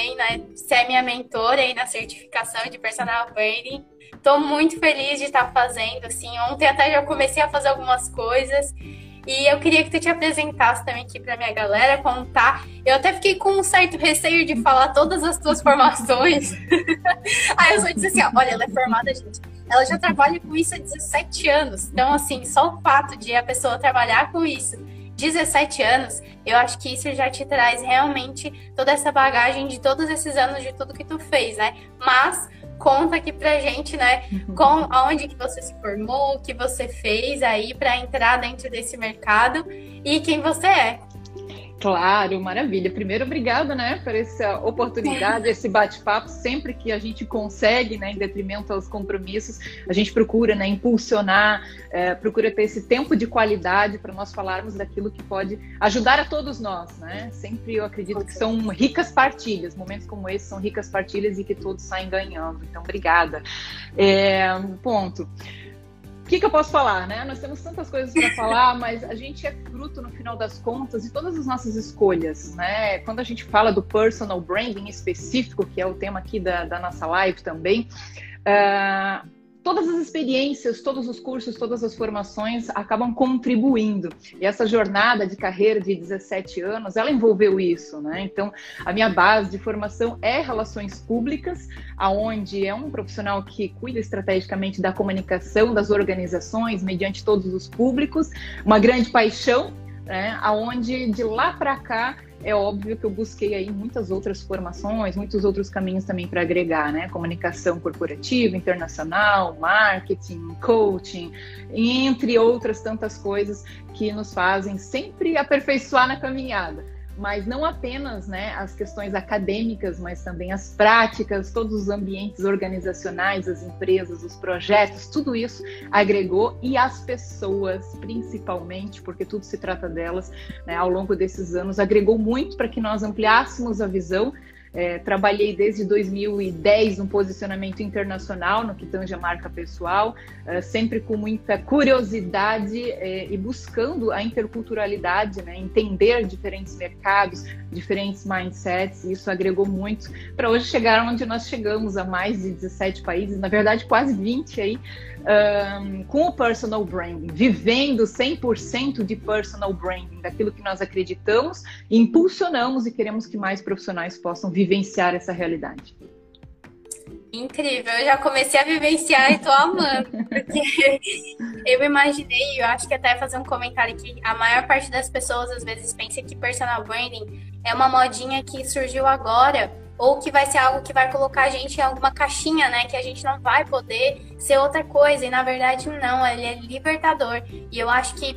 também, né? É minha mentora aí na certificação de personal branding. Estou muito feliz de estar fazendo, assim. Ontem até já comecei a fazer algumas coisas. E eu queria que tu te apresentasse também aqui para minha galera, contar. Eu até fiquei com um certo receio de falar todas as tuas formações. Aí eu só disse assim: ó, olha, ela é formada, gente. Ela já trabalha com isso há 17 anos. Então, assim, só o fato de a pessoa trabalhar com isso 17 anos, eu acho que isso já te traz realmente toda essa bagagem de todos esses anos de tudo que tu fez, né? Mas conta aqui pra gente, né, uhum. com aonde que você se formou, o que você fez aí para entrar dentro desse mercado e quem você é. Claro, maravilha. Primeiro, obrigada, né, por essa oportunidade, esse bate-papo. Sempre que a gente consegue, né, em detrimento aos compromissos, a gente procura, né, impulsionar, é, procura ter esse tempo de qualidade para nós falarmos daquilo que pode ajudar a todos nós, né? Sempre eu acredito que são ricas partilhas. Momentos como esse são ricas partilhas e que todos saem ganhando. Então, obrigada. É, ponto que, que eu posso falar, né? Nós temos tantas coisas para falar, mas a gente é fruto, no final das contas, de todas as nossas escolhas, né? Quando a gente fala do personal branding específico, que é o tema aqui da, da nossa live também, uh, todas as experiências, todos os cursos, todas as formações acabam contribuindo. E essa jornada de carreira de 17 anos, ela envolveu isso, né? Então, a minha base de formação é relações públicas, aonde é um profissional que cuida estrategicamente da comunicação das organizações mediante todos os públicos, uma grande paixão, né? Aonde de lá para cá é óbvio que eu busquei aí muitas outras formações, muitos outros caminhos também para agregar, né? Comunicação corporativa, internacional, marketing, coaching, entre outras tantas coisas que nos fazem sempre aperfeiçoar na caminhada mas não apenas né, as questões acadêmicas, mas também as práticas, todos os ambientes organizacionais, as empresas, os projetos, tudo isso agregou e as pessoas, principalmente, porque tudo se trata delas, né, ao longo desses anos, agregou muito para que nós ampliássemos a visão é, trabalhei desde 2010 no posicionamento internacional, no que tange a marca pessoal, é, sempre com muita curiosidade é, e buscando a interculturalidade, né, entender diferentes mercados, diferentes mindsets, e isso agregou muito. Para hoje chegar onde nós chegamos, a mais de 17 países, na verdade quase 20 aí, um, com o personal branding, vivendo 100% de personal branding, daquilo que nós acreditamos, impulsionamos e queremos que mais profissionais possam vivenciar essa realidade. Incrível, eu já comecei a vivenciar e tô amando, porque eu imaginei, eu acho que até fazer um comentário aqui, a maior parte das pessoas às vezes pensa que personal branding é uma modinha que surgiu agora, ou que vai ser algo que vai colocar a gente em alguma caixinha, né? Que a gente não vai poder ser outra coisa. E na verdade, não, ele é libertador. E eu acho que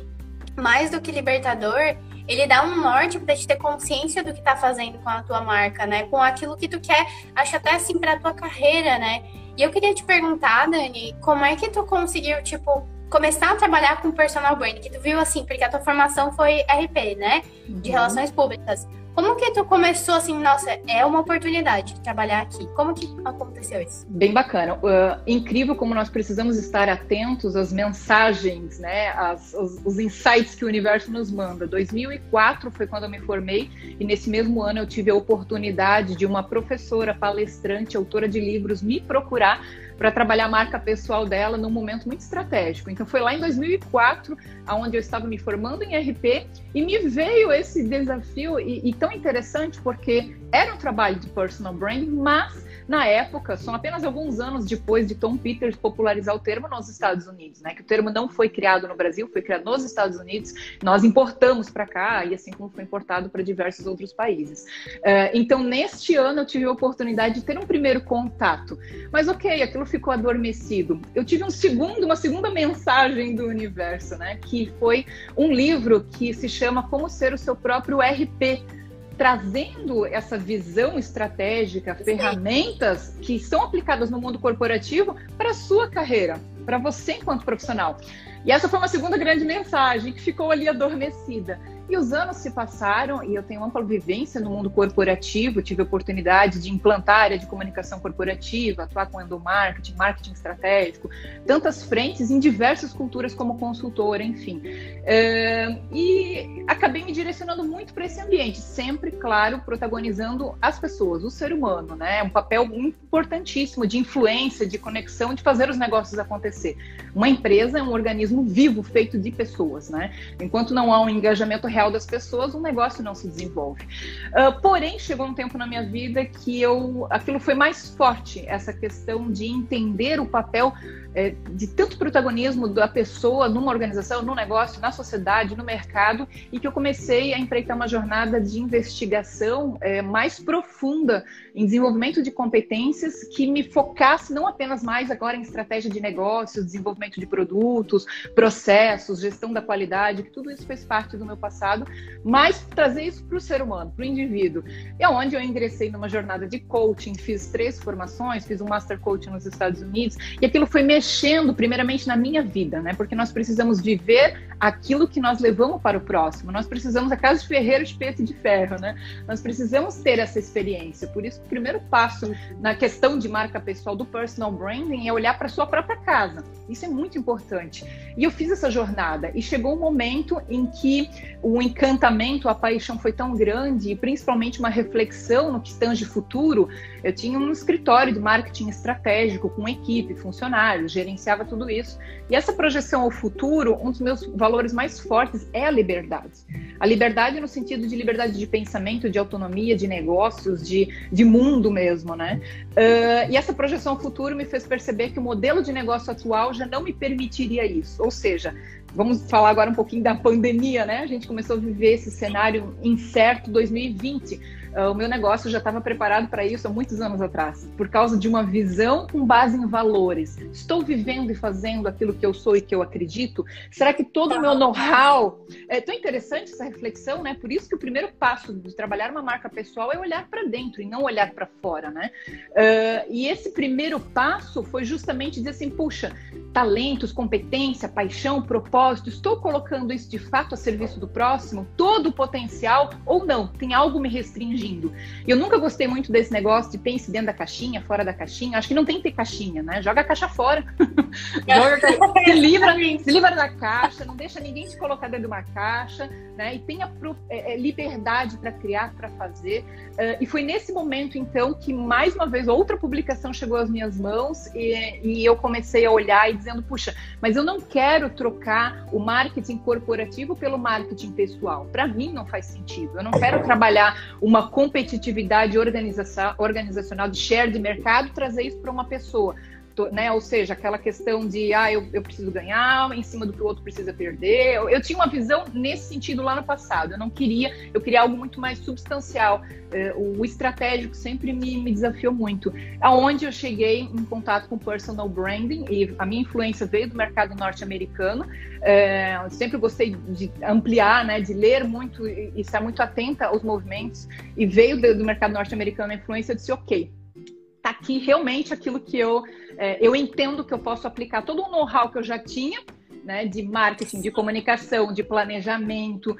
mais do que libertador, ele dá um norte para te ter consciência do que tá fazendo com a tua marca, né? Com aquilo que tu quer, acho até assim para tua carreira, né? E eu queria te perguntar, Dani, como é que tu conseguiu, tipo, começar a trabalhar com personal branding? Que tu viu assim, porque a tua formação foi RP, né? De uhum. relações públicas. Como que tu começou assim, nossa, é uma oportunidade de trabalhar aqui? Como que aconteceu isso? Bem bacana. Uh, incrível como nós precisamos estar atentos às mensagens, né, às, os, os insights que o universo nos manda. 2004 foi quando eu me formei e nesse mesmo ano eu tive a oportunidade de uma professora, palestrante, autora de livros me procurar para trabalhar a marca pessoal dela num momento muito estratégico. Então foi lá em 2004, aonde eu estava me formando em RP e me veio esse desafio e, e tão interessante porque era um trabalho de personal branding, mas na época, são apenas alguns anos depois de Tom Peters popularizar o termo nos Estados Unidos, né? Que o termo não foi criado no Brasil, foi criado nos Estados Unidos. Nós importamos para cá e assim como foi importado para diversos outros países. Uh, então, neste ano eu tive a oportunidade de ter um primeiro contato, mas ok, aquilo ficou adormecido. Eu tive um segundo, uma segunda mensagem do universo, né? Que foi um livro que se chama Como Ser o Seu Próprio RP trazendo essa visão estratégica, Sim. ferramentas que são aplicadas no mundo corporativo para a sua carreira, para você enquanto profissional. E essa foi uma segunda grande mensagem que ficou ali adormecida. E os anos se passaram e eu tenho ampla vivência no mundo corporativo, tive oportunidade de implantar área de comunicação corporativa, atuar com endomarketing, marketing estratégico, tantas frentes em diversas culturas como consultora, enfim. E acabei me direcionando muito para esse ambiente, sempre, claro, protagonizando as pessoas, o ser humano, né? Um papel importantíssimo de influência, de conexão, de fazer os negócios acontecer. Uma empresa é um organismo vivo, feito de pessoas, né? Enquanto não há um engajamento real das pessoas, um negócio não se desenvolve. Uh, porém, chegou um tempo na minha vida que eu, aquilo foi mais forte, essa questão de entender o papel é, de tanto protagonismo da pessoa numa organização, no negócio, na sociedade, no mercado, e que eu comecei a empreitar uma jornada de investigação é, mais profunda em desenvolvimento de competências que me focasse não apenas mais agora em estratégia de negócios, desenvolvimento de produtos, processos, gestão da qualidade, que tudo isso fez parte do meu passado, mas trazer isso para o ser humano, para o indivíduo. É onde eu ingressei numa jornada de coaching, fiz três formações, fiz um Master Coaching nos Estados Unidos, e aquilo foi mexendo mexendo primeiramente na minha vida, né? Porque nós precisamos viver aquilo que nós levamos para o próximo. Nós precisamos a casa de ferreiro, espeto de ferro, né? Nós precisamos ter essa experiência. Por isso, o primeiro passo na questão de marca pessoal do personal branding é olhar para sua própria casa. Isso é muito importante. E eu fiz essa jornada e chegou um momento em que o encantamento, a paixão foi tão grande e principalmente uma reflexão no que tange futuro. Eu tinha um escritório de marketing estratégico com equipe, funcionários, gerenciava tudo isso. E essa projeção ao futuro, um dos meus valores mais fortes é a liberdade. A liberdade no sentido de liberdade de pensamento, de autonomia, de negócios, de, de mundo mesmo, né? Uh, e essa projeção ao futuro me fez perceber que o modelo de negócio atual já não me permitiria isso. Ou seja, vamos falar agora um pouquinho da pandemia, né? A gente começou a viver esse cenário incerto 2020 Uh, o meu negócio já estava preparado para isso há muitos anos atrás, por causa de uma visão com base em valores. Estou vivendo e fazendo aquilo que eu sou e que eu acredito? Será que todo o meu tá. know-how. É tão interessante essa reflexão, né? Por isso que o primeiro passo de trabalhar uma marca pessoal é olhar para dentro e não olhar para fora, né? Uh, e esse primeiro passo foi justamente dizer assim: puxa, talentos, competência, paixão, propósito, estou colocando isso de fato a serviço do próximo? Todo o potencial ou não? Tem algo me restringindo? Surgindo. Eu nunca gostei muito desse negócio de pense dentro da caixinha, fora da caixinha. Acho que não tem que ter caixinha, né? Joga a caixa fora. Joga, se, livra, se livra da caixa, não deixa ninguém te colocar dentro de uma caixa, né? E tenha é, é, liberdade para criar, para fazer. Uh, e foi nesse momento, então, que mais uma vez outra publicação chegou às minhas mãos e, e eu comecei a olhar e dizendo, puxa, mas eu não quero trocar o marketing corporativo pelo marketing pessoal. Para mim não faz sentido. Eu não quero trabalhar uma competitividade organizacional de share de mercado, trazer isso para uma pessoa né? Ou seja, aquela questão de ah, eu, eu preciso ganhar em cima do que o outro precisa perder. Eu, eu, tinha uma visão nesse sentido lá no passado. Eu não queria, eu queria algo muito mais substancial. É, o estratégico sempre me, me desafiou muito. Aonde eu cheguei em contato com personal branding e a minha influência veio do mercado norte-americano. É, sempre gostei de ampliar, né? De ler muito e estar muito atenta aos movimentos. E veio do, do mercado norte-americano a influência. Eu disse, ok, tá aqui realmente aquilo que eu, é, eu entendo que eu posso aplicar todo o know-how que eu já tinha né, de marketing, de comunicação, de planejamento, uh,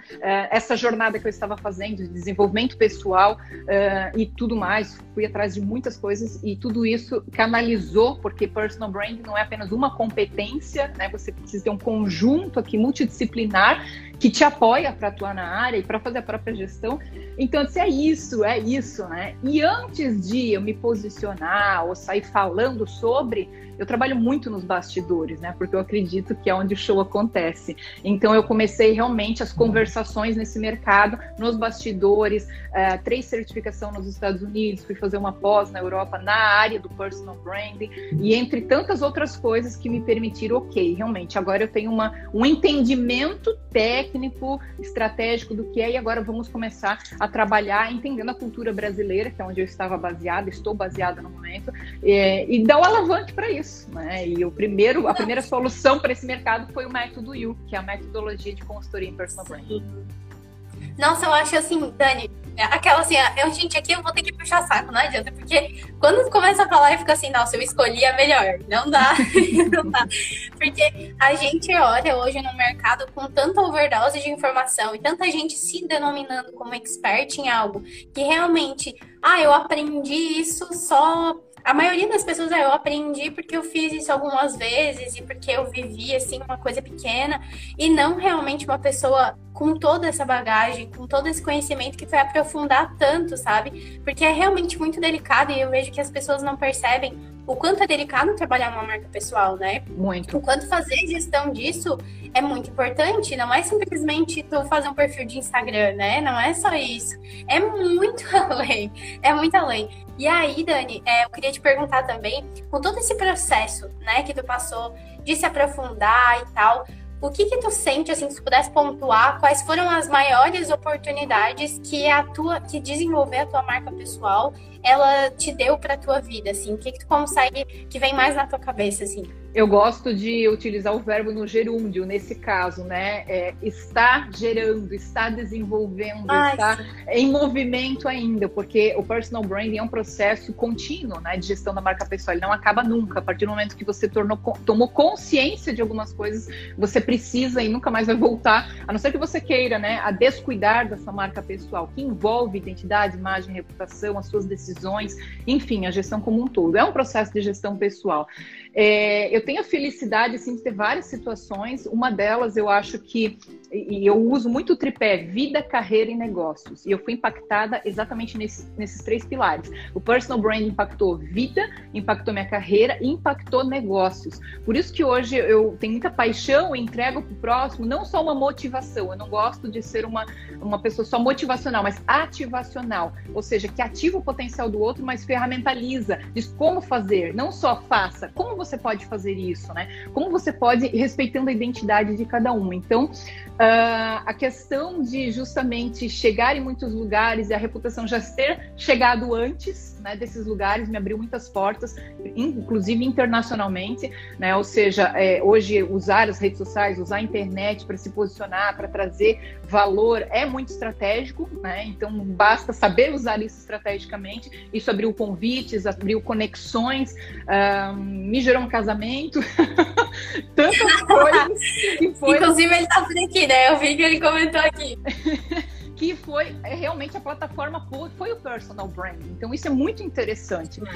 essa jornada que eu estava fazendo, de desenvolvimento pessoal uh, e tudo mais. Fui atrás de muitas coisas e tudo isso canalizou, porque personal branding não é apenas uma competência, né, você precisa ter um conjunto aqui multidisciplinar que te apoia para atuar na área e para fazer a própria gestão. Então, se é isso, é isso, né? E antes de eu me posicionar ou sair falando sobre, eu trabalho muito nos bastidores, né? Porque eu acredito que é onde o show acontece. Então eu comecei realmente as conversações nesse mercado, nos bastidores, uh, três certificação nos Estados Unidos, fui fazer uma pós na Europa na área do personal branding e entre tantas outras coisas que me permitiram, ok, realmente agora eu tenho uma, um entendimento técnico, estratégico do que é e agora vamos começar a trabalhar entendendo a cultura brasileira, que é onde eu estava baseada, estou baseada no momento, e, e dar o alavanque para isso né? E o primeiro, a primeira solução para esse mercado foi o método U, que é a metodologia de consultoria em personal branding. Nossa, eu acho assim, Dani, aquela assim, eu, gente, aqui eu vou ter que puxar saco, não adianta, porque quando começa a falar e fica assim, nossa, eu escolhi a melhor. Não dá, não dá. Porque a gente olha hoje no mercado com tanta overdose de informação e tanta gente se denominando como expert em algo que realmente, ah, eu aprendi isso só a maioria das pessoas, ah, eu aprendi porque eu fiz isso algumas vezes e porque eu vivi, assim, uma coisa pequena, e não realmente uma pessoa com toda essa bagagem, com todo esse conhecimento que vai aprofundar tanto, sabe? Porque é realmente muito delicado e eu vejo que as pessoas não percebem o quanto é delicado trabalhar uma marca pessoal, né? Muito. O quanto fazer gestão disso é muito importante. Não é simplesmente tu fazer um perfil de Instagram, né? Não é só isso. É muito além. É muito além. E aí, Dani, é, eu queria te perguntar também, com todo esse processo, né, que tu passou de se aprofundar e tal, o que que tu sente, assim, se pudesse pontuar, quais foram as maiores oportunidades que a tua, que desenvolver a tua marca pessoal, ela te deu para tua vida, assim? O que que tu consegue, que vem mais na tua cabeça, assim? Eu gosto de utilizar o verbo no gerúndio, nesse caso, né? É, está gerando, está desenvolvendo, Ai, está sim. em movimento ainda, porque o personal branding é um processo contínuo, né? De gestão da marca pessoal, ele não acaba nunca. A partir do momento que você tornou, tomou consciência de algumas coisas, você precisa e nunca mais vai voltar, a não ser que você queira, né? A descuidar dessa marca pessoal, que envolve identidade, imagem, reputação, as suas decisões, enfim, a gestão como um todo. É um processo de gestão pessoal. É, eu tenho a felicidade assim, de ter várias situações. Uma delas, eu acho que, e eu uso muito o tripé vida, carreira e negócios. E eu fui impactada exatamente nesse, nesses três pilares. O personal brand impactou vida, impactou minha carreira e impactou negócios. Por isso que hoje eu tenho muita paixão e entrego para o próximo, não só uma motivação. Eu não gosto de ser uma, uma pessoa só motivacional, mas ativacional. Ou seja, que ativa o potencial do outro, mas ferramentaliza, diz como fazer, não só faça, como você pode fazer isso, né? Como você pode, respeitando a identidade de cada um. Então, Uh, a questão de justamente chegar em muitos lugares e a reputação já ter chegado antes né, desses lugares me abriu muitas portas, inclusive internacionalmente, né? Ou seja, é, hoje usar as redes sociais, usar a internet para se posicionar, para trazer valor é muito estratégico, né? Então basta saber usar isso estrategicamente. Isso abriu convites, abriu conexões, uh, me gerou um casamento, tantas coisas foi. Inclusive ele está por aqui né? Eu vi que ele comentou aqui. que foi é, realmente a plataforma foi o personal branding. Então isso é muito interessante. Uh,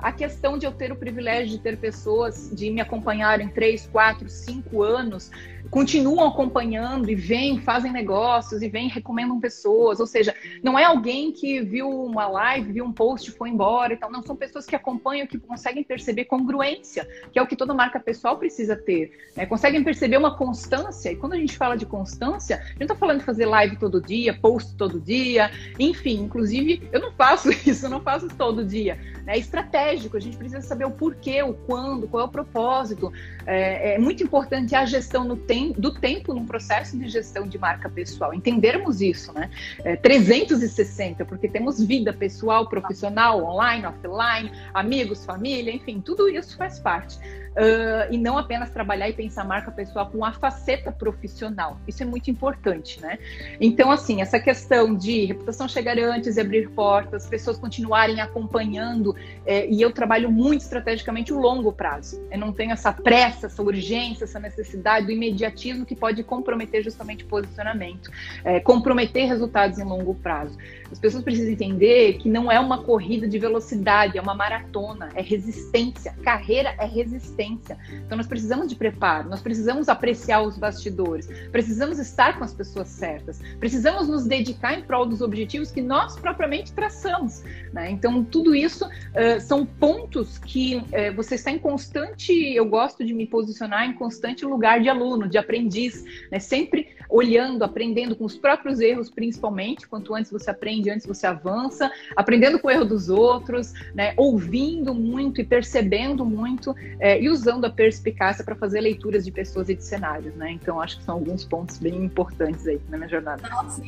a questão de eu ter o privilégio de ter pessoas de me acompanharem três, quatro, cinco anos continuam acompanhando e vêm, fazem negócios e vêm, recomendam pessoas. Ou seja, não é alguém que viu uma live, viu um post e foi embora e tal. Não, são pessoas que acompanham, que conseguem perceber congruência, que é o que toda marca pessoal precisa ter. Né? Conseguem perceber uma constância. E quando a gente fala de constância, a gente não está falando de fazer live todo dia, post todo dia, enfim. Inclusive, eu não faço isso, eu não faço isso todo dia. É estratégico, a gente precisa saber o porquê, o quando, qual é o propósito. É, é muito importante a gestão no tem, do tempo num processo de gestão de marca pessoal. Entendermos isso, né? É, 360, porque temos vida pessoal, profissional, online, offline, amigos, família, enfim, tudo isso faz parte uh, e não apenas trabalhar e pensar marca pessoal com a faceta profissional. Isso é muito importante, né? Então, assim, essa questão de reputação chegar antes e abrir portas, pessoas continuarem acompanhando, é, e eu trabalho muito estrategicamente o longo prazo. Eu não tenho essa pressa, essa urgência, essa necessidade do imediatismo que pode comprometer justamente o posicionamento, é, comprometer resultados em longo prazo. As pessoas precisam entender que não é uma corrida de velocidade, é uma maratona, é resistência. Carreira é resistência. Então nós precisamos de preparo, nós precisamos apreciar os bastidores, precisamos estar com as pessoas certas, precisamos nos dedicar em prol dos objetivos que nós propriamente traçamos. Né? Então tudo isso uh, são pontos que uh, você está em constante, eu gosto de me posicionar em constante lugar de aluno, de aprendiz, né? sempre olhando, aprendendo com os próprios erros, principalmente. Quanto antes você aprende, antes você avança, aprendendo com o erro dos outros, né? ouvindo muito e percebendo muito é, e usando a perspicácia para fazer leituras de pessoas e de cenários. Né? Então, acho que são alguns pontos bem importantes aí na minha jornada. Nossa,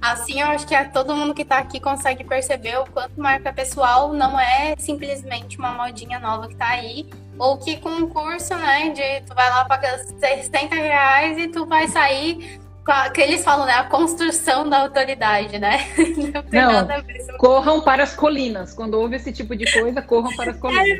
assim eu acho que todo mundo que está aqui consegue perceber o quanto marca pessoal não é simplesmente uma modinha nova que está aí, ou que com um curso, né, de tu vai lá pagar 60 reais e tu vai sair que eles falam, né? A construção da autoridade, né? Não, Não corram para as colinas. Quando houve esse tipo de coisa, corram para as é colinas.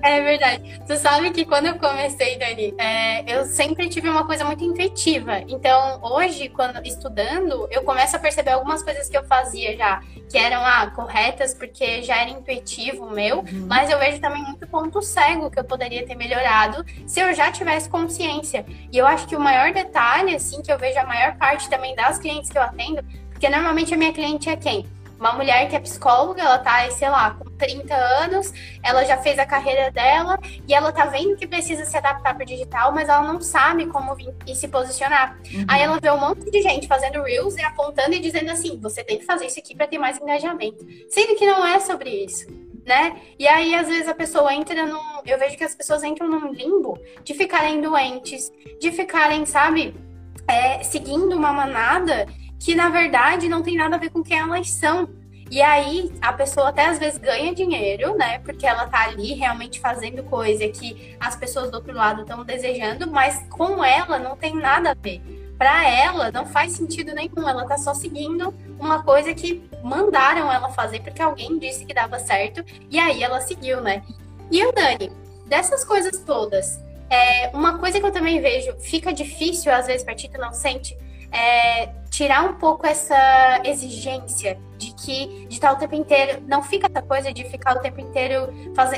É verdade. Tu sabe que quando eu comecei, Dani, é, eu sempre tive uma coisa muito intuitiva. Então, hoje, quando estudando, eu começo a perceber algumas coisas que eu fazia já, que eram ah, corretas, porque já era intuitivo meu, uhum. mas eu vejo também muito ponto cego que eu poderia ter melhorado se eu já tivesse consciência. E eu acho que o maior detalhe, assim, que eu vejo a maior parte também das clientes que eu atendo, porque normalmente a minha cliente é quem? Uma mulher que é psicóloga, ela tá, sei lá, com 30 anos, ela já fez a carreira dela e ela tá vendo que precisa se adaptar para digital, mas ela não sabe como vir e se posicionar. Uhum. Aí ela vê um monte de gente fazendo reels e apontando e dizendo assim: você tem que fazer isso aqui para ter mais engajamento. Sendo que não é sobre isso. Né? E aí, às vezes, a pessoa entra num. Eu vejo que as pessoas entram num limbo de ficarem doentes, de ficarem, sabe, é, seguindo uma manada que na verdade não tem nada a ver com quem elas são. E aí a pessoa até às vezes ganha dinheiro, né? Porque ela tá ali realmente fazendo coisa que as pessoas do outro lado estão desejando, mas com ela não tem nada a ver. Para ela não faz sentido nenhum, ela tá só seguindo uma coisa que mandaram ela fazer porque alguém disse que dava certo e aí ela seguiu, né? E o Dani, dessas coisas todas, é, uma coisa que eu também vejo, fica difícil às vezes para ti, tu não sente, é, tirar um pouco essa exigência de que de estar o tempo inteiro, não fica essa coisa de ficar o tempo inteiro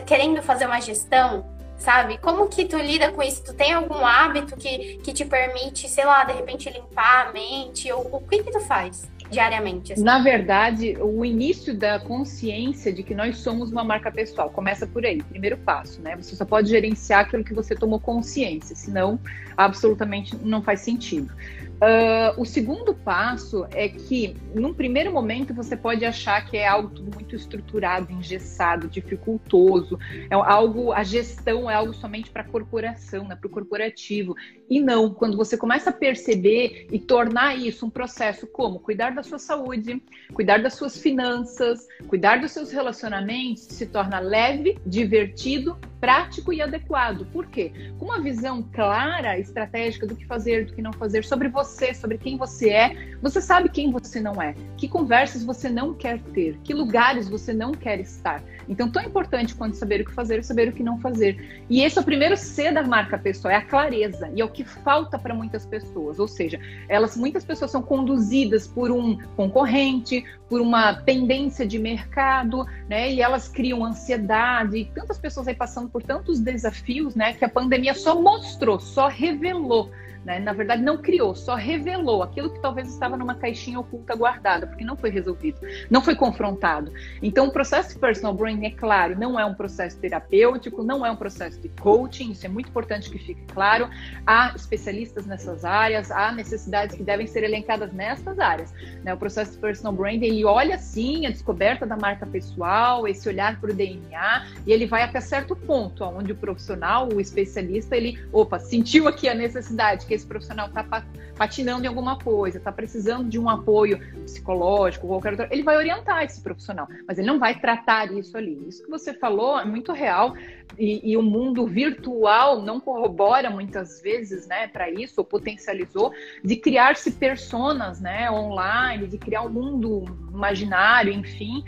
querendo fazer uma gestão, sabe? Como que tu lida com isso? Tu tem algum hábito que, que te permite, sei lá, de repente limpar a mente? Ou o que que tu faz? Diariamente? Assim? Na verdade, o início da consciência de que nós somos uma marca pessoal começa por aí, primeiro passo, né? Você só pode gerenciar aquilo que você tomou consciência, senão absolutamente não faz sentido. Uh, o segundo passo é que, num primeiro momento, você pode achar que é algo tudo muito estruturado, engessado, dificultoso, é algo, a gestão é algo somente para a corporação, né, para o corporativo. E não, quando você começa a perceber e tornar isso um processo como cuidar da sua saúde, cuidar das suas finanças, cuidar dos seus relacionamentos, se torna leve, divertido prático e adequado. Por quê? Com uma visão clara, estratégica do que fazer, do que não fazer, sobre você, sobre quem você é, você sabe quem você não é, que conversas você não quer ter, que lugares você não quer estar. Então, tão importante quanto saber o que fazer, saber o que não fazer. E esse é o primeiro C da marca pessoal, é a clareza, e é o que falta para muitas pessoas. Ou seja, elas, muitas pessoas são conduzidas por um concorrente, por uma tendência de mercado, né? E elas criam ansiedade, e tantas pessoas aí passando por tantos desafios, né, que a pandemia só mostrou, só revelou né? Na verdade, não criou, só revelou aquilo que talvez estava numa caixinha oculta guardada, porque não foi resolvido, não foi confrontado. Então, o processo de personal branding, é claro, não é um processo terapêutico, não é um processo de coaching, isso é muito importante que fique claro. Há especialistas nessas áreas, há necessidades que devem ser elencadas nessas áreas. Né? O processo de personal branding, ele olha sim a descoberta da marca pessoal, esse olhar para o DNA, e ele vai até certo ponto, onde o profissional, o especialista, ele, opa, sentiu aqui a necessidade, que esse profissional está patinando em alguma coisa, está precisando de um apoio psicológico, qualquer outro, ele vai orientar esse profissional, mas ele não vai tratar isso ali. Isso que você falou é muito real e, e o mundo virtual não corrobora muitas vezes, né, para isso, ou potencializou, de criar-se personas, né, online, de criar um mundo imaginário, enfim,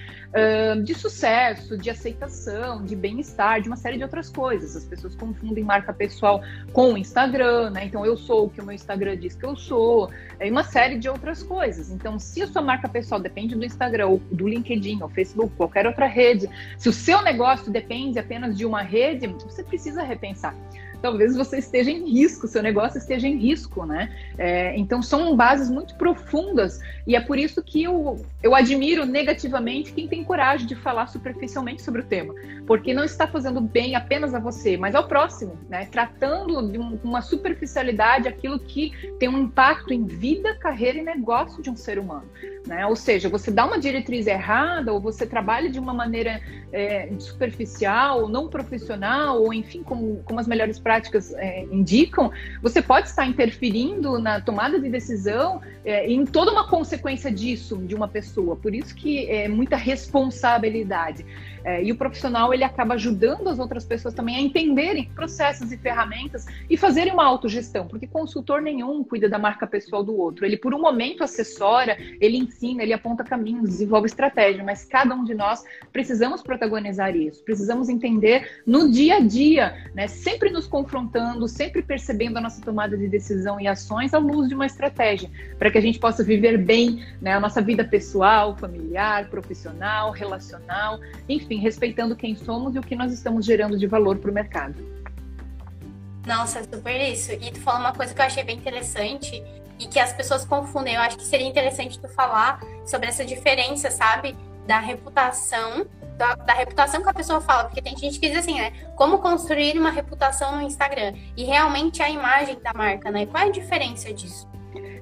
de sucesso, de aceitação, de bem-estar, de uma série de outras coisas. As pessoas confundem marca pessoal com o Instagram, né? Então eu sou o que o meu Instagram diz que eu sou, e uma série de outras coisas. Então, se a sua marca pessoal depende do Instagram, ou do LinkedIn, ou Facebook, qualquer outra rede, se o seu negócio depende apenas de uma rede, você precisa repensar talvez você esteja em risco, seu negócio esteja em risco, né? É, então são bases muito profundas e é por isso que eu, eu admiro negativamente quem tem coragem de falar superficialmente sobre o tema, porque não está fazendo bem apenas a você, mas ao próximo, né? Tratando de um, uma superficialidade aquilo que tem um impacto em vida, carreira e negócio de um ser humano, né? Ou seja, você dá uma diretriz errada ou você trabalha de uma maneira é, superficial, não profissional ou enfim, como, como as melhores práticas é, indicam, você pode estar interferindo na tomada de decisão é, em toda uma consequência disso de uma pessoa. Por isso que é muita responsabilidade. É, e o profissional ele acaba ajudando as outras pessoas também a entenderem processos e ferramentas e fazerem uma autogestão, porque consultor nenhum cuida da marca pessoal do outro. Ele, por um momento, assessora, ele ensina, ele aponta caminhos, desenvolve estratégia, mas cada um de nós precisamos protagonizar isso, precisamos entender no dia a dia, né, sempre nos confrontando, sempre percebendo a nossa tomada de decisão e ações à luz de uma estratégia, para que a gente possa viver bem né, a nossa vida pessoal, familiar, profissional, relacional, enfim respeitando quem somos e o que nós estamos gerando de valor para o mercado. Nossa, super isso. E tu falou uma coisa que eu achei bem interessante e que as pessoas confundem. Eu acho que seria interessante tu falar sobre essa diferença, sabe? Da reputação, da, da, reputação que a pessoa fala, porque tem gente que diz assim, né? Como construir uma reputação no Instagram? E realmente a imagem da marca, né? Qual é a diferença disso?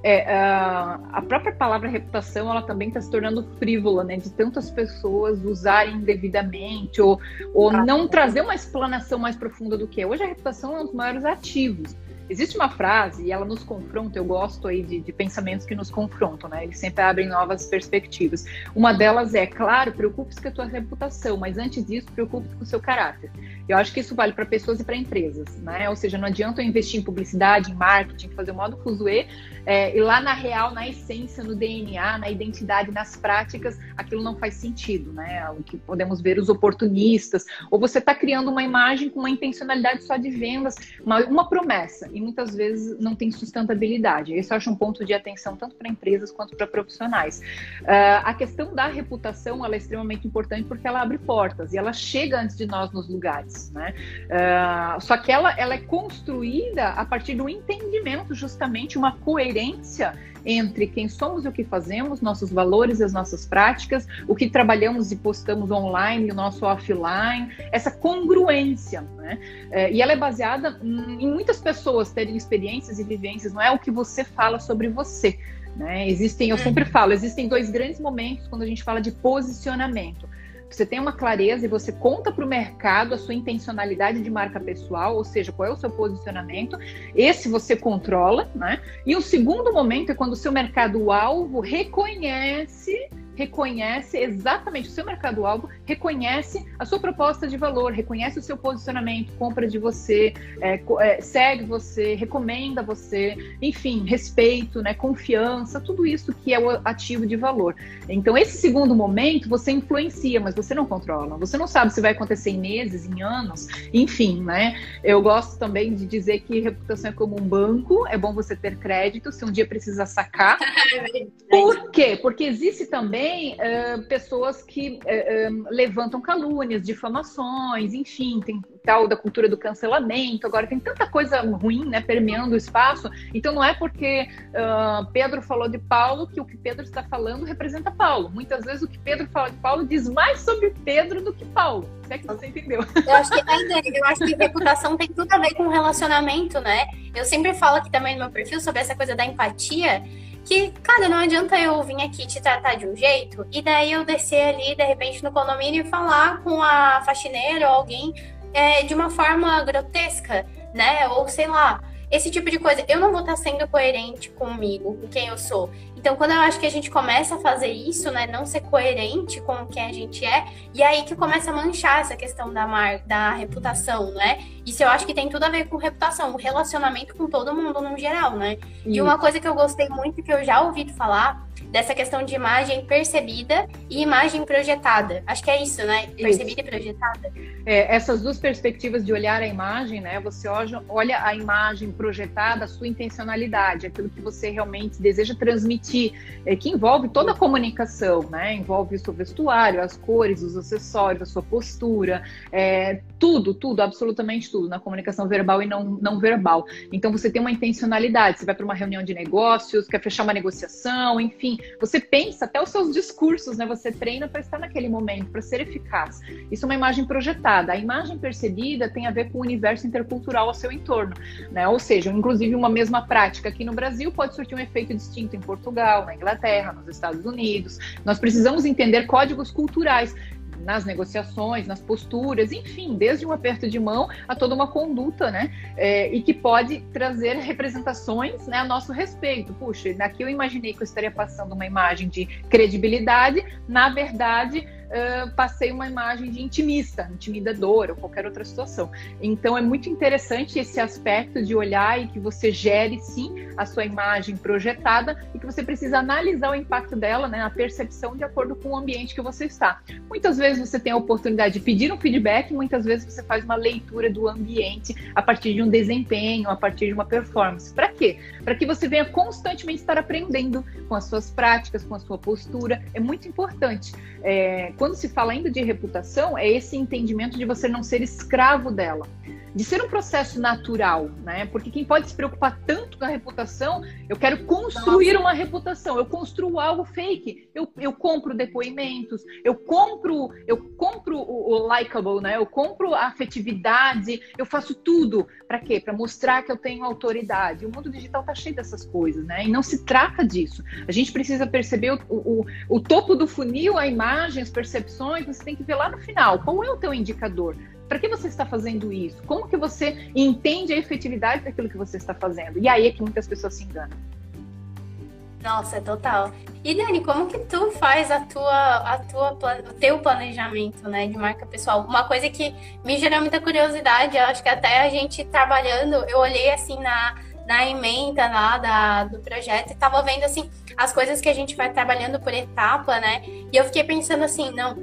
É, a própria palavra reputação ela também está se tornando frívola, né? De tantas pessoas usarem indevidamente ou, ou ah, não trazer uma explanação mais profunda do que é. Hoje a reputação é um dos maiores ativos. Existe uma frase, e ela nos confronta, eu gosto aí de, de, pensamentos que nos confrontam, né? Eles sempre abrem novas perspectivas. Uma delas é, claro, preocupe-se com a tua reputação, mas antes disso, preocupe-se com o seu caráter. Eu acho que isso vale para pessoas e para empresas, né? Ou seja, não adianta eu investir em publicidade, em marketing, fazer o modo fuzuê, é, e lá na real, na essência, no DNA, na identidade, nas práticas, aquilo não faz sentido, né? O que podemos ver os oportunistas, ou você está criando uma imagem com uma intencionalidade só de vendas, uma, uma promessa e muitas vezes não tem sustentabilidade. Esse eu acho um ponto de atenção tanto para empresas quanto para profissionais. Uh, a questão da reputação ela é extremamente importante porque ela abre portas e ela chega antes de nós nos lugares. Né? Uh, só que ela, ela é construída a partir do entendimento, justamente, uma coerência entre quem somos e o que fazemos, nossos valores e as nossas práticas, o que trabalhamos e postamos online e o nosso offline, essa congruência. Né? É, e ela é baseada em muitas pessoas terem experiências e vivências, não é o que você fala sobre você. Né? Existem, eu sempre uhum. falo, existem dois grandes momentos quando a gente fala de posicionamento você tem uma clareza e você conta para o mercado a sua intencionalidade de marca pessoal, ou seja, qual é o seu posicionamento. Esse você controla, né? E o segundo momento é quando o seu mercado-alvo reconhece reconhece exatamente o seu mercado-alvo, reconhece a sua proposta de valor, reconhece o seu posicionamento, compra de você, é, é, segue você, recomenda você, enfim, respeito, né, confiança, tudo isso que é o ativo de valor. Então, esse segundo momento você influencia, mas você não controla. Você não sabe se vai acontecer em meses, em anos, enfim, né? Eu gosto também de dizer que reputação é como um banco, é bom você ter crédito, se um dia precisa sacar. É Por quê? Porque existe também também uh, pessoas que uh, levantam calúnias, difamações, enfim, tem tal da cultura do cancelamento. Agora tem tanta coisa ruim, né, permeando o espaço. Então não é porque uh, Pedro falou de Paulo que o que Pedro está falando representa Paulo. Muitas vezes o que Pedro fala de Paulo diz mais sobre Pedro do que Paulo. Se é que você entendeu. Eu acho que, eu acho que reputação tem tudo a ver com relacionamento, né? Eu sempre falo aqui também no meu perfil sobre essa coisa da empatia que, cara, não adianta eu vir aqui te tratar de um jeito e daí eu descer ali, de repente, no condomínio e falar com a faxineira ou alguém é, de uma forma grotesca, né? Ou sei lá, esse tipo de coisa. Eu não vou estar sendo coerente comigo, com quem eu sou. Então, quando eu acho que a gente começa a fazer isso, né, não ser coerente com quem a gente é, e aí que começa a manchar essa questão da mar, da reputação, né? Isso eu acho que tem tudo a ver com reputação, o relacionamento com todo mundo no geral, né? Isso. E uma coisa que eu gostei muito que eu já ouvi falar dessa questão de imagem percebida e imagem projetada. Acho que é isso, né? Percebida isso. e projetada. É, essas duas perspectivas de olhar a imagem, né? Você olha a imagem projetada, a sua intencionalidade, aquilo que você realmente deseja transmitir, é, que envolve toda a comunicação, né? Envolve o seu vestuário, as cores, os acessórios, a sua postura, é, tudo, tudo, absolutamente tudo, na comunicação verbal e não, não verbal. Então você tem uma intencionalidade, você vai para uma reunião de negócios, quer fechar uma negociação, enfim, você pensa até os seus discursos, né? Você treina para estar naquele momento, para ser eficaz. Isso é uma imagem projetada. A imagem percebida tem a ver com o universo intercultural ao seu entorno, né? Ou seja, inclusive uma mesma prática aqui no Brasil pode surtir um efeito distinto em Portugal, na Inglaterra, nos Estados Unidos. Nós precisamos entender códigos culturais nas negociações, nas posturas, enfim, desde um aperto de mão a toda uma conduta, né? É, e que pode trazer representações né, a nosso respeito. Puxa, daqui eu imaginei que eu estaria passando uma imagem de credibilidade, na verdade uh, passei uma imagem de intimista, intimidadora ou qualquer outra situação. Então é muito interessante esse aspecto de olhar e que você gere sim a sua imagem projetada e que você precisa analisar o impacto dela, né, a percepção de acordo com o ambiente que você está. Muitas vezes você tem a oportunidade de pedir um feedback, muitas vezes você faz uma leitura do ambiente a partir de um desempenho, a partir de uma performance. Para quê? Para que você venha constantemente estar aprendendo com as suas práticas, com a sua postura. É muito importante. É, quando se fala ainda de reputação, é esse entendimento de você não ser escravo dela de ser um processo natural, né? Porque quem pode se preocupar tanto com a reputação, eu quero construir Nossa. uma reputação, eu construo algo fake, eu, eu compro depoimentos, eu compro, eu compro o, o likable, né? Eu compro a afetividade, eu faço tudo para quê? Para mostrar que eu tenho autoridade. O mundo digital tá cheio dessas coisas, né? E não se trata disso. A gente precisa perceber o, o, o topo do funil, a imagem, as percepções. Você tem que ver lá no final qual é o teu indicador. Para que você está fazendo isso? Como que você entende a efetividade daquilo que você está fazendo? E aí é que muitas pessoas se enganam. Nossa, total. E Dani, como que tu faz a tua, a tua, o teu planejamento, né, de marca pessoal? Uma coisa que me gerou muita curiosidade, eu acho que até a gente trabalhando, eu olhei assim na, na emenda lá da, do projeto e tava vendo assim as coisas que a gente vai trabalhando por etapa, né? E eu fiquei pensando assim, não,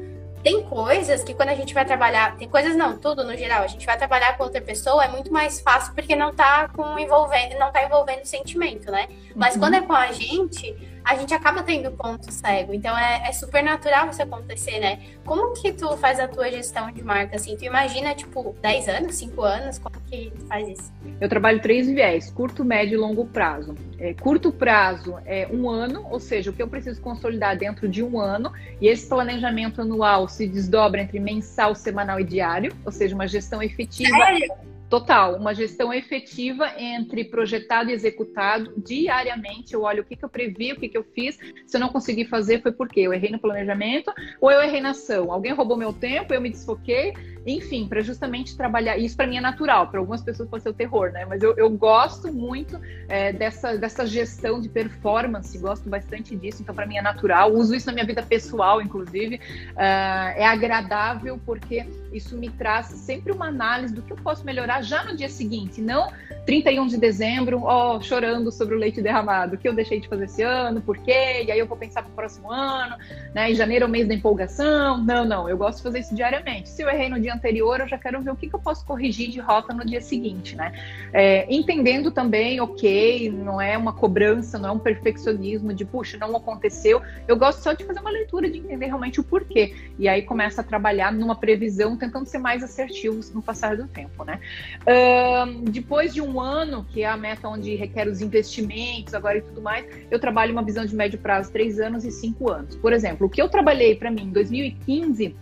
tem coisas que quando a gente vai trabalhar, tem coisas não, tudo no geral, a gente vai trabalhar com outra pessoa é muito mais fácil porque não tá com envolvendo, não tá envolvendo sentimento, né? Mas uhum. quando é com a gente, a gente acaba tendo ponto cego. Então é, é, super natural isso acontecer, né? Como que tu faz a tua gestão de marca assim? Tu imagina, tipo, 10 anos, 5 anos? Como que tu faz isso? Eu trabalho três viés: curto, médio e longo prazo. É, curto prazo é um ano, ou seja, o que eu preciso consolidar dentro de um ano, e esse planejamento anual se desdobra entre mensal, semanal e diário, ou seja, uma gestão efetiva. Sério? Total, uma gestão efetiva entre projetado e executado diariamente. Eu olho o que, que eu previ, o que, que eu fiz. Se eu não consegui fazer, foi porque eu errei no planejamento ou eu errei na ação. Alguém roubou meu tempo, eu me desfoquei. Enfim, para justamente trabalhar. Isso para mim é natural, para algumas pessoas pode ser o terror, né? Mas eu, eu gosto muito é, dessa, dessa gestão de performance, gosto bastante disso, então para mim é natural. Uso isso na minha vida pessoal, inclusive. Uh, é agradável porque isso me traz sempre uma análise do que eu posso melhorar já no dia seguinte, não 31 de dezembro, ó, chorando sobre o leite derramado, que eu deixei de fazer esse ano, por quê? E aí eu vou pensar para o próximo ano, né? Em janeiro é o mês da empolgação. Não, não, eu gosto de fazer isso diariamente. Se eu errei no dia anterior, eu já quero ver o que, que eu posso corrigir de rota no dia seguinte, né? É, entendendo também, ok, não é uma cobrança, não é um perfeccionismo de, puxa, não aconteceu. Eu gosto só de fazer uma leitura, de entender realmente o porquê. E aí começa a trabalhar numa previsão, tentando ser mais assertivos no passar do tempo, né? Uh, depois de um ano, que é a meta onde requer os investimentos agora e tudo mais, eu trabalho uma visão de médio prazo, três anos e cinco anos. Por exemplo, o que eu trabalhei para mim em 2015,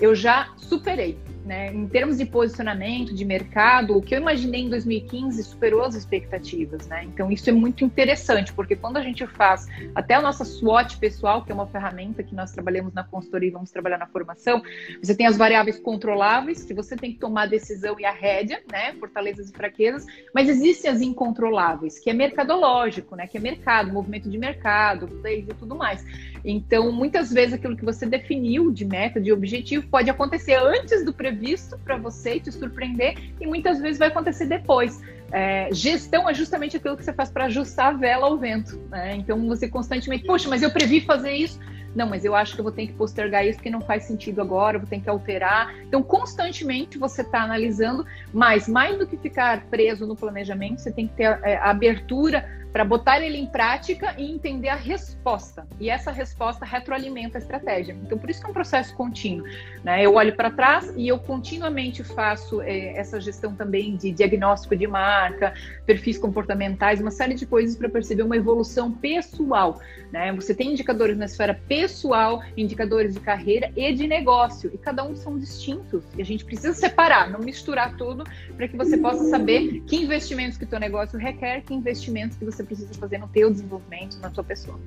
eu já superei. Né? Em termos de posicionamento de mercado, o que eu imaginei em 2015 superou as expectativas. Né? Então, isso é muito interessante, porque quando a gente faz até a nossa SWOT pessoal, que é uma ferramenta que nós trabalhamos na consultoria e vamos trabalhar na formação, você tem as variáveis controláveis, que você tem que tomar a decisão e a rédea, né? fortalezas e fraquezas, mas existem as incontroláveis, que é mercadológico, né? que é mercado, movimento de mercado, e tudo mais. Então, muitas vezes aquilo que você definiu de meta, de objetivo, pode acontecer antes do previsto para você te surpreender, e muitas vezes vai acontecer depois. É, gestão é justamente aquilo que você faz para ajustar a vela ao vento. Né? Então você constantemente, poxa, mas eu previ fazer isso. Não, mas eu acho que eu vou ter que postergar isso porque não faz sentido agora, eu vou ter que alterar. Então, constantemente você está analisando, mas mais do que ficar preso no planejamento, você tem que ter é, abertura para botar ele em prática e entender a resposta. E essa resposta retroalimenta a estratégia. Então, por isso que é um processo contínuo. Né? Eu olho para trás e eu continuamente faço é, essa gestão também de diagnóstico de marca, perfis comportamentais, uma série de coisas para perceber uma evolução pessoal. Né? Você tem indicadores na esfera pessoal, indicadores de carreira e de negócio, e cada um são distintos. E a gente precisa separar, não misturar tudo, para que você possa saber que investimentos que o teu negócio requer, que investimentos que você precisa fazer no teu desenvolvimento, na tua pessoa.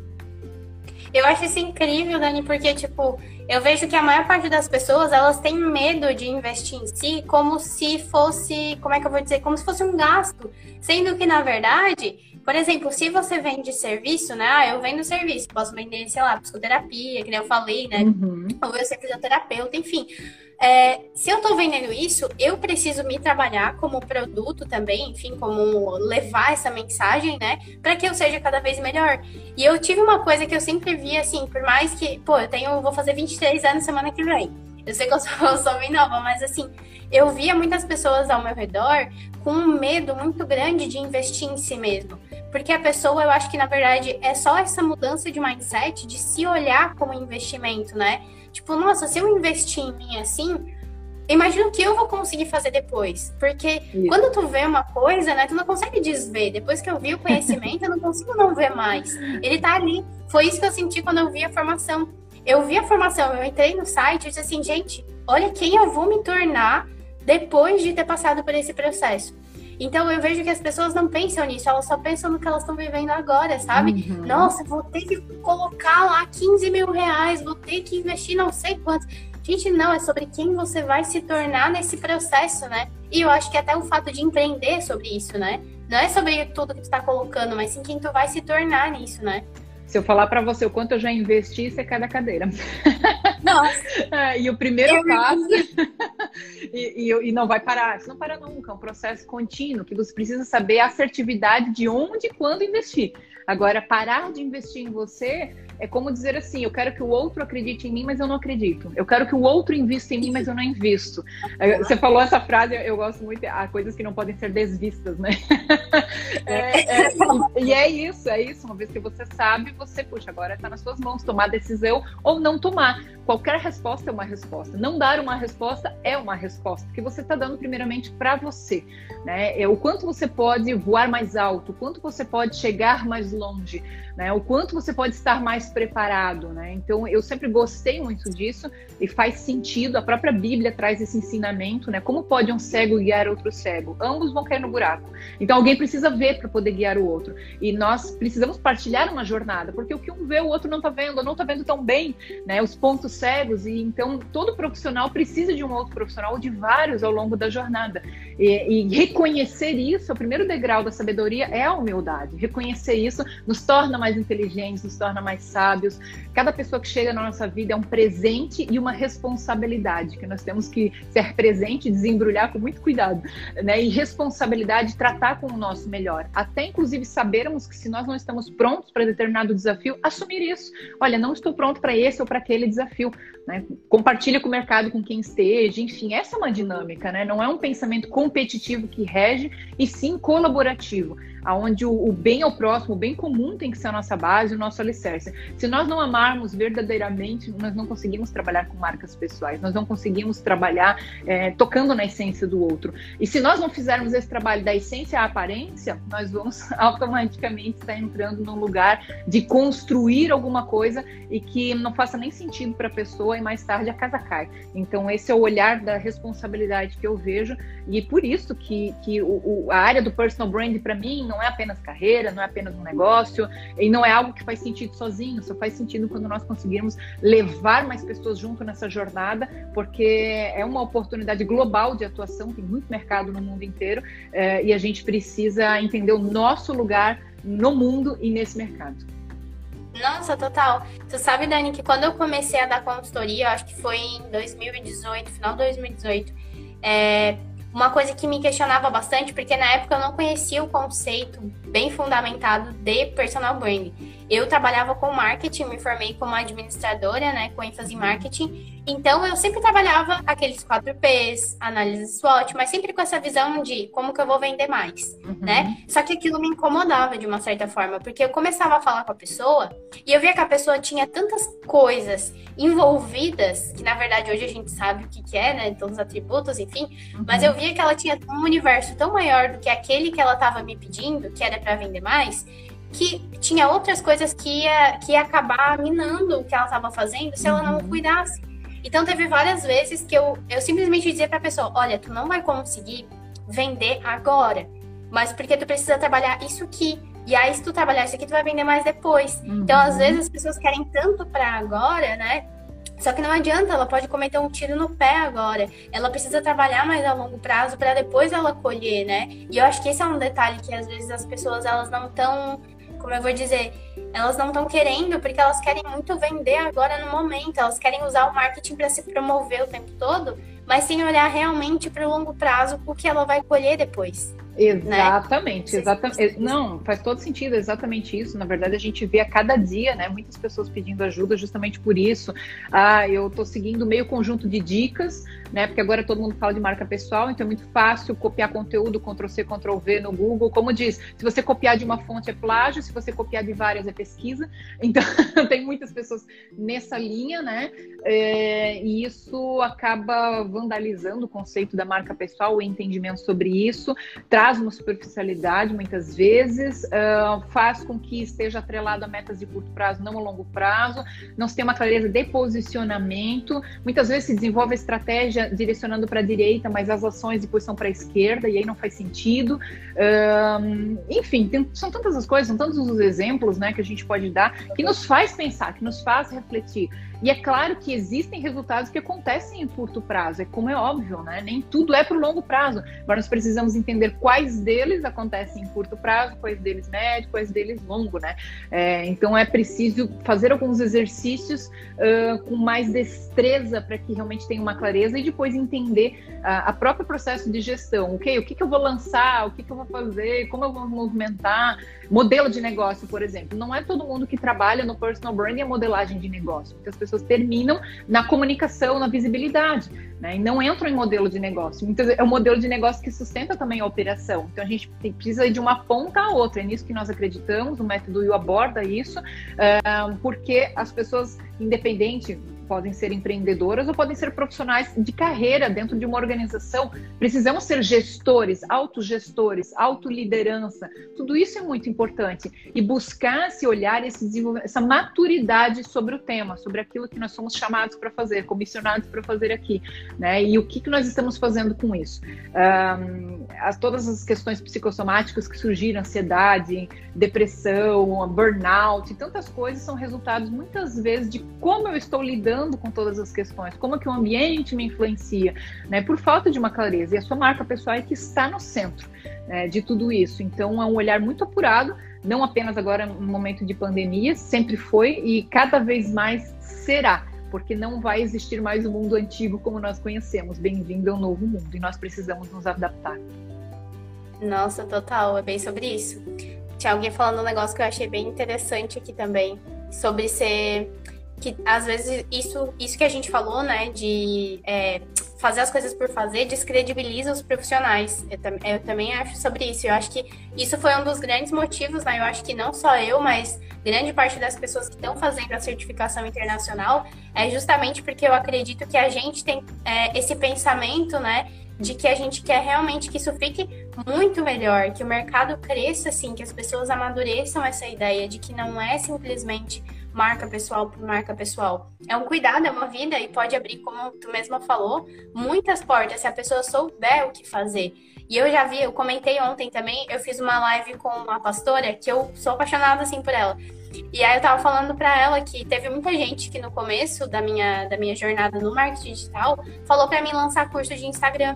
Eu acho isso incrível, Dani, porque, tipo, eu vejo que a maior parte das pessoas, elas têm medo de investir em si como se fosse, como é que eu vou dizer, como se fosse um gasto. Sendo que, na verdade, por exemplo, se você vende serviço, né? Ah, eu vendo serviço, posso vender, sei lá, psicoterapia, que nem eu falei, né? Uhum. Ou eu ser fisioterapeuta, enfim. É, se eu estou vendendo isso, eu preciso me trabalhar como produto também, enfim, como levar essa mensagem, né, para que eu seja cada vez melhor. E eu tive uma coisa que eu sempre vi, assim, por mais que, pô, eu tenho, vou fazer 23 anos semana que vem. Eu sei que eu sou, sou bem nova, mas assim, eu via muitas pessoas ao meu redor com um medo muito grande de investir em si mesmo. Porque a pessoa, eu acho que na verdade é só essa mudança de mindset, de se olhar como investimento, né? Tipo, nossa, se eu investir em mim assim, imagina o que eu vou conseguir fazer depois. Porque Isso. quando tu vê uma coisa, né, tu não consegue desver. Depois que eu vi o conhecimento, eu não consigo não ver mais. Ele tá ali. Foi isso que eu senti quando eu vi a formação. Eu vi a formação, eu entrei no site e disse assim, gente, olha quem eu vou me tornar depois de ter passado por esse processo. Então eu vejo que as pessoas não pensam nisso, elas só pensam no que elas estão vivendo agora, sabe? Uhum. Nossa, vou ter que colocar lá 15 mil reais, vou ter que investir não sei quantos. Gente, não, é sobre quem você vai se tornar nesse processo, né? E eu acho que até o fato de empreender sobre isso, né? Não é sobre tudo que tu tá colocando, mas sim quem tu vai se tornar nisso, né? Se eu falar para você o quanto eu já investi, você cai da cadeira. Nossa. é, e o primeiro eu passo. e, e, e, não vai parar. Isso não para nunca. É um processo contínuo que você precisa saber a assertividade de onde e quando investir. Agora, parar de investir em você é como dizer assim: eu quero que o outro acredite em mim, mas eu não acredito. Eu quero que o outro invista em mim, mas eu não invisto. É, você falou essa frase, eu gosto muito. Há coisas que não podem ser desvistas, né? É, é, e é isso, é isso. Uma vez que você sabe, você, puxa, agora está nas suas mãos tomar decisão ou não tomar. Qualquer resposta é uma resposta. Não dar uma resposta é uma resposta, que você está dando primeiramente para você. Né? É o quanto você pode voar mais alto, o quanto você pode chegar mais longe, né? o quanto você pode estar mais preparado. Né? Então, eu sempre gostei muito disso e faz sentido. A própria Bíblia traz esse ensinamento, né? Como pode um cego guiar outro cego? Ambos vão cair no buraco. Então, alguém precisa ver para poder guiar o outro. E nós precisamos partilhar uma jornada, porque o que um vê, o outro não está vendo, ou não está vendo tão bem, né? Os pontos cegos, e então todo profissional precisa de um outro profissional, ou de vários ao longo da jornada. E, e reconhecer isso, o primeiro degrau da sabedoria é a humildade. Reconhecer isso nos torna mais inteligentes, nos torna mais sábios. Cada pessoa que chega na nossa vida é um presente e uma responsabilidade, que nós temos que ser presente desembrulhar com muito cuidado, né? E responsabilidade, tratar com o nosso melhor. Até inclusive sabermos que se nós não estamos prontos para determinado desafio, assumir isso. Olha, não estou pronto para esse ou para aquele desafio. Né? Compartilha com o mercado com quem esteja, enfim, essa é uma dinâmica, né? Não é um pensamento competitivo que rege, e sim colaborativo aonde o, o, bem ao próximo, o bem comum tem que ser a nossa base, o nosso alicerce. Se nós não amarmos verdadeiramente, nós não conseguimos trabalhar com marcas pessoais, nós não conseguimos trabalhar é, tocando na essência do outro. E se nós não fizermos esse trabalho da essência à aparência, nós vamos automaticamente estar entrando num lugar de construir alguma coisa e que não faça nem sentido para a pessoa e mais tarde a casa cai. Então esse é o olhar da responsabilidade que eu vejo e por isso que, que o, o, a área do personal brand para mim não é apenas carreira, não é apenas um negócio, e não é algo que faz sentido sozinho, só faz sentido quando nós conseguirmos levar mais pessoas junto nessa jornada, porque é uma oportunidade global de atuação, tem muito mercado no mundo inteiro, é, e a gente precisa entender o nosso lugar no mundo e nesse mercado. Nossa, total. Tu sabe, Dani, que quando eu comecei a dar consultoria, acho que foi em 2018, final de 2018, é, uma coisa que me questionava bastante, porque na época eu não conhecia o conceito bem fundamentado de personal branding. Eu trabalhava com marketing, me formei como administradora, né, com ênfase em marketing. Então eu sempre trabalhava aqueles 4 Ps, análise SWOT, mas sempre com essa visão de como que eu vou vender mais, uhum. né? Só que aquilo me incomodava de uma certa forma, porque eu começava a falar com a pessoa e eu via que a pessoa tinha tantas coisas envolvidas, que na verdade hoje a gente sabe o que, que é, né, todos os atributos, enfim, uhum. mas eu via que ela tinha um universo tão maior do que aquele que ela estava me pedindo, que era para vender mais, que tinha outras coisas que ia, que ia acabar minando o que ela estava fazendo se ela não uhum. cuidasse. Então teve várias vezes que eu, eu simplesmente dizia para a pessoa, olha, tu não vai conseguir vender agora, mas porque tu precisa trabalhar isso aqui. E aí, se tu trabalhar isso aqui, tu vai vender mais depois. Uhum. Então, às vezes, as pessoas querem tanto para agora, né? Só que não adianta, ela pode cometer um tiro no pé agora. Ela precisa trabalhar mais a longo prazo para depois ela colher, né? E eu acho que esse é um detalhe que às vezes as pessoas elas não estão, como eu vou dizer, elas não estão querendo porque elas querem muito vender agora no momento. Elas querem usar o marketing para se promover o tempo todo, mas sem olhar realmente para o longo prazo o que ela vai colher depois. Exatamente, né? exatamente. Não, faz todo sentido, exatamente isso. Na verdade, a gente vê a cada dia, né, muitas pessoas pedindo ajuda justamente por isso. Ah, eu estou seguindo meio conjunto de dicas, né, porque agora todo mundo fala de marca pessoal, então é muito fácil copiar conteúdo, Ctrl C, Ctrl V no Google. Como diz, se você copiar de uma fonte é plágio, se você copiar de várias é pesquisa. Então, tem muitas pessoas nessa linha, né, é, e isso acaba vandalizando o conceito da marca pessoal, o entendimento sobre isso, traz traz uma superficialidade muitas vezes, uh, faz com que esteja atrelado a metas de curto prazo, não a longo prazo, não se tem uma clareza de posicionamento, muitas vezes se desenvolve a estratégia direcionando para a direita, mas as ações depois são para a esquerda, e aí não faz sentido. Uh, enfim, tem, são tantas as coisas, são tantos os exemplos né, que a gente pode dar que nos faz pensar, que nos faz refletir. E é claro que existem resultados que acontecem em curto prazo, é como é óbvio, né? Nem tudo é para o longo prazo. Agora nós precisamos entender quais deles acontecem em curto prazo, quais deles médio, quais deles longo, né? É, então é preciso fazer alguns exercícios uh, com mais destreza para que realmente tenha uma clareza e depois entender uh, a próprio processo de gestão. Ok, o que, que eu vou lançar, o que, que eu vou fazer, como eu vou movimentar. Modelo de negócio, por exemplo. Não é todo mundo que trabalha no personal branding a modelagem de negócio. Muitas pessoas terminam na comunicação, na visibilidade, né? E não entram em modelo de negócio. Muitas é o modelo de negócio que sustenta também a operação. Então a gente precisa ir de uma ponta a outra. É nisso que nós acreditamos. O método IU aborda isso, uh, porque as pessoas, independente podem ser empreendedoras ou podem ser profissionais de carreira dentro de uma organização. Precisamos ser gestores, autogestores, autoliderança. Tudo isso é muito importante. E buscar esse olhar, esse essa maturidade sobre o tema, sobre aquilo que nós somos chamados para fazer, comissionados para fazer aqui. Né? E o que, que nós estamos fazendo com isso? Um, as, todas as questões psicossomáticas que surgiram, ansiedade, depressão, burnout, tantas coisas são resultados muitas vezes de como eu estou lidando lidando com todas as questões, como que o ambiente me influencia, né, por falta de uma clareza. E a sua marca pessoal é que está no centro né, de tudo isso. Então, é um olhar muito apurado, não apenas agora no momento de pandemia, sempre foi e cada vez mais será porque não vai existir mais o mundo antigo como nós conhecemos. Bem-vindo ao novo mundo e nós precisamos nos adaptar. Nossa, total, é bem sobre isso. Tinha alguém falando um negócio que eu achei bem interessante aqui também, sobre ser que às vezes isso, isso que a gente falou, né, de é, fazer as coisas por fazer, descredibiliza os profissionais. Eu, eu, também acho sobre isso. Eu acho que isso foi um dos grandes motivos, né? Eu acho que não só eu, mas grande parte das pessoas que estão fazendo a certificação internacional é justamente porque eu acredito que a gente tem é, esse pensamento, né? De que a gente quer realmente que isso fique muito melhor, que o mercado cresça, assim, que as pessoas amadureçam essa ideia de que não é simplesmente marca pessoal por marca pessoal. É um cuidado, é uma vida e pode abrir, como tu mesma falou, muitas portas se a pessoa souber o que fazer. E eu já vi, eu comentei ontem também, eu fiz uma live com uma pastora que eu sou apaixonada assim por ela. E aí eu tava falando para ela que teve muita gente que no começo da minha, da minha jornada no marketing digital falou para mim lançar curso de Instagram.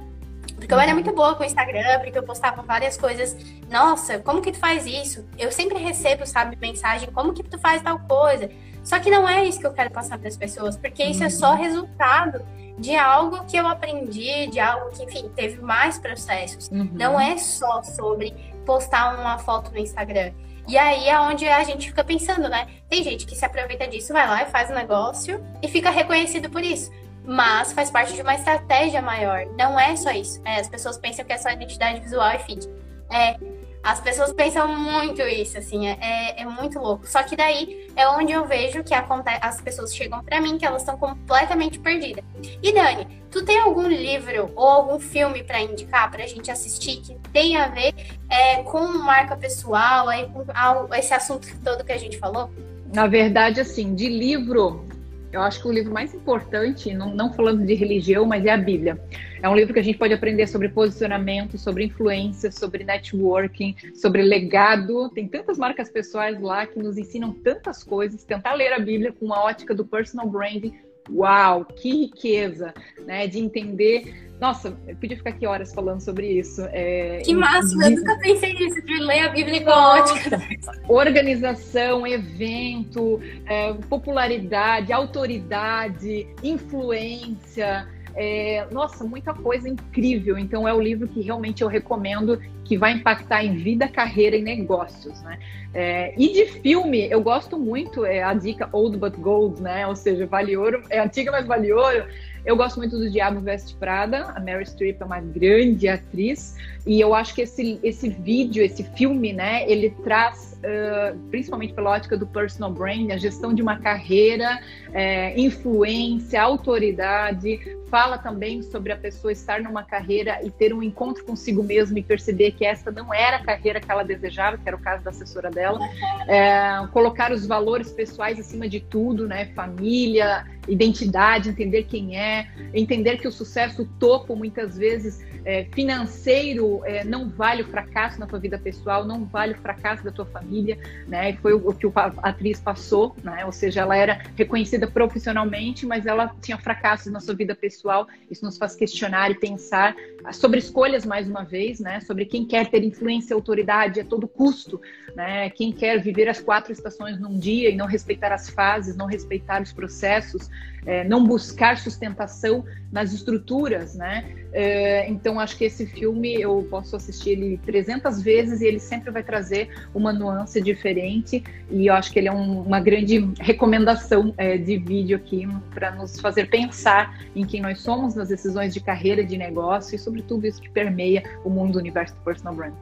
Porque eu era muito boa com o Instagram, porque eu postava várias coisas. Nossa, como que tu faz isso? Eu sempre recebo, sabe, mensagem, como que tu faz tal coisa? Só que não é isso que eu quero passar para as pessoas, porque isso é só uhum. resultado de algo que eu aprendi, de algo que, enfim, teve mais processos. Uhum. Não é só sobre postar uma foto no Instagram. E aí é onde a gente fica pensando, né? Tem gente que se aproveita disso, vai lá e faz o um negócio e fica reconhecido por isso mas faz parte de uma estratégia maior. Não é só isso. É, as pessoas pensam que é só identidade visual e feed. É, as pessoas pensam muito isso, assim, é, é, é muito louco. Só que daí é onde eu vejo que as pessoas chegam para mim que elas estão completamente perdidas. E Dani, tu tem algum livro ou algum filme para indicar pra gente assistir que tenha a ver é, com marca pessoal, aí, com esse assunto todo que a gente falou? Na verdade, assim, de livro, eu acho que o livro mais importante, não, não falando de religião, mas é a Bíblia. É um livro que a gente pode aprender sobre posicionamento, sobre influência, sobre networking, sobre legado. Tem tantas marcas pessoais lá que nos ensinam tantas coisas. Tentar ler a Bíblia com uma ótica do personal branding Uau, que riqueza, né? De entender. Nossa, eu podia ficar aqui horas falando sobre isso. É, que máximo, eu nunca pensei nisso, de ler a Bíblia com ótica. Organização, evento, é, popularidade, autoridade, influência. É, nossa, muita coisa incrível. Então é o livro que realmente eu recomendo que vai impactar em vida, carreira e negócios, né? É, e de filme, eu gosto muito, é a dica Old But Gold, né? Ou seja, vale ouro, é antiga, mas vale ouro. Eu gosto muito do Diabo Veste Prada, a Mary Streep é uma grande atriz, e eu acho que esse, esse vídeo, esse filme, né, ele traz, uh, principalmente pela ótica do personal brand, a gestão de uma carreira, é, influência, autoridade, fala também sobre a pessoa estar numa carreira e ter um encontro consigo mesmo e perceber que essa não era a carreira que ela desejava, que era o caso da assessora dela, é, colocar os valores pessoais acima de tudo, né, família, identidade, entender quem é, entender que o sucesso, o topo, muitas vezes é, financeiro, é, não vale o fracasso na tua vida pessoal, não vale o fracasso da tua família, né? E foi o, o que a atriz passou, né? Ou seja, ela era reconhecida profissionalmente, mas ela tinha fracassos na sua vida pessoal. Isso nos faz questionar e pensar sobre escolhas mais uma vez, né? Sobre quem quer ter influência e autoridade a todo custo, né? Quem quer viver as quatro estações num dia e não respeitar as fases, não respeitar os processos, é, não buscar sustentação nas estruturas, né? É, então acho que esse filme eu posso assistir ele 300 vezes e ele sempre vai trazer uma nuance diferente e eu acho que ele é um, uma grande recomendação é, de vídeo aqui para nos fazer pensar em quem nós somos nas decisões de carreira, de negócio e sobre tudo isso que permeia o mundo do universo do personal brand.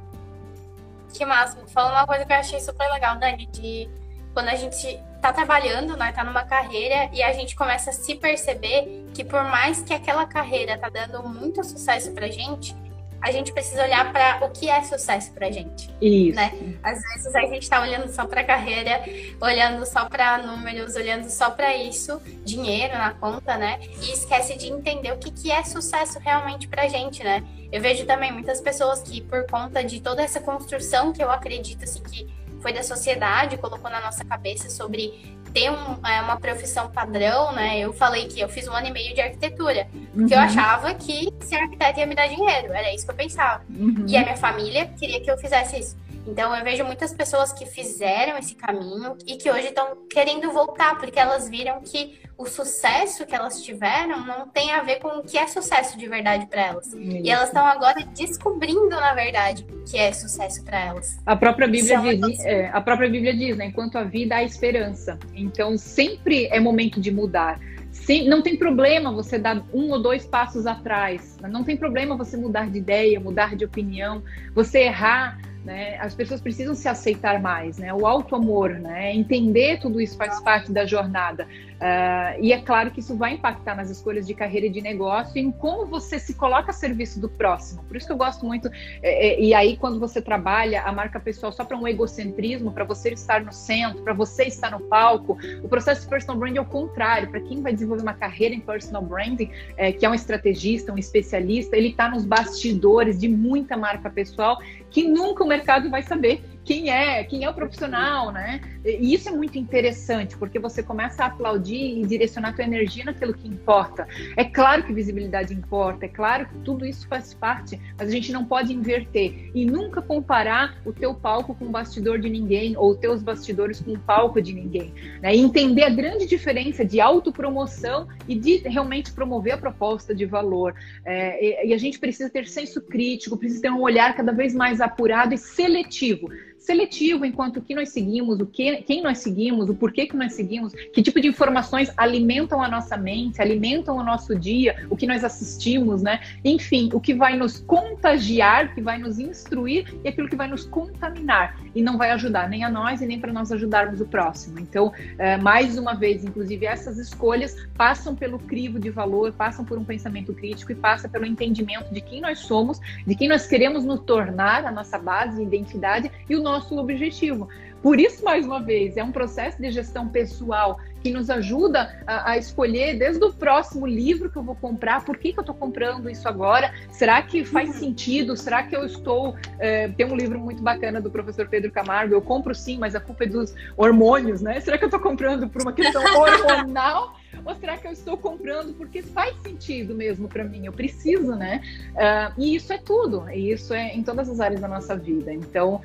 Que máximo. Falando uma coisa que eu achei super legal, Dani, de quando a gente tá trabalhando, né, tá numa carreira e a gente começa a se perceber que por mais que aquela carreira tá dando muito sucesso pra gente, a gente precisa olhar para o que é sucesso pra gente. Isso. Né? Às vezes a gente tá olhando só pra carreira, olhando só para números, olhando só para isso, dinheiro na conta, né? E esquece de entender o que, que é sucesso realmente pra gente, né? Eu vejo também muitas pessoas que, por conta de toda essa construção que eu acredito assim, que foi da sociedade, colocou na nossa cabeça sobre ter um, é, uma profissão padrão, né? Eu falei que eu fiz um ano e meio de arquitetura, porque uhum. eu achava que ser arquiteto ia me dar dinheiro, era isso que eu pensava. Uhum. E a minha família queria que eu fizesse isso. Então eu vejo muitas pessoas que fizeram esse caminho e que hoje estão querendo voltar, porque elas viram que o sucesso que elas tiveram não tem a ver com o que é sucesso de verdade para elas. Isso. E elas estão agora descobrindo, na verdade, o que é sucesso para elas. A própria Bíblia diz, é, a própria Bíblia diz, né? Enquanto a vida há esperança. Então sempre é momento de mudar. Sim, não tem problema você dar um ou dois passos atrás. Não tem problema você mudar de ideia, mudar de opinião, você errar né? As pessoas precisam se aceitar mais, né? O auto amor, né? Entender tudo isso faz parte da jornada. Uh, e é claro que isso vai impactar nas escolhas de carreira e de negócio em como você se coloca a serviço do próximo. Por isso que eu gosto muito. É, é, e aí, quando você trabalha a marca pessoal só para um egocentrismo, para você estar no centro, para você estar no palco, o processo de personal branding é o contrário. Para quem vai desenvolver uma carreira em personal branding, é, que é um estrategista, um especialista, ele está nos bastidores de muita marca pessoal que nunca o mercado vai saber quem é, quem é o profissional, né? E isso é muito interessante, porque você começa a aplaudir e direcionar a tua energia naquilo que importa. É claro que visibilidade importa, é claro que tudo isso faz parte, mas a gente não pode inverter e nunca comparar o teu palco com o bastidor de ninguém ou teus bastidores com o palco de ninguém. Né? E entender a grande diferença de autopromoção e de realmente promover a proposta de valor. É, e, e a gente precisa ter senso crítico, precisa ter um olhar cada vez mais apurado e seletivo seletivo enquanto que nós seguimos, o que, quem nós seguimos, o porquê que nós seguimos, que tipo de informações alimentam a nossa mente, alimentam o nosso dia, o que nós assistimos, né? Enfim, o que vai nos contagiar, que vai nos instruir e aquilo que vai nos contaminar e não vai ajudar nem a nós e nem para nós ajudarmos o próximo. Então, é, mais uma vez, inclusive, essas escolhas passam pelo crivo de valor, passam por um pensamento crítico e passa pelo entendimento de quem nós somos, de quem nós queremos nos tornar, a nossa base de identidade e o nosso objetivo. Por isso, mais uma vez, é um processo de gestão pessoal que nos ajuda a, a, escolher desde o próximo livro que eu vou comprar, por que, que eu estou comprando isso agora? Será que faz uhum. sentido? Será que eu estou. É, tem um livro muito bacana do professor Pedro Camargo, eu compro sim, mas a culpa é dos hormônios, né? Será que eu estou comprando por uma questão hormonal? Ou será que eu estou comprando porque faz sentido mesmo para mim? Eu preciso, né? Uh, e isso é tudo, e isso é em todas as áreas da nossa vida. Então,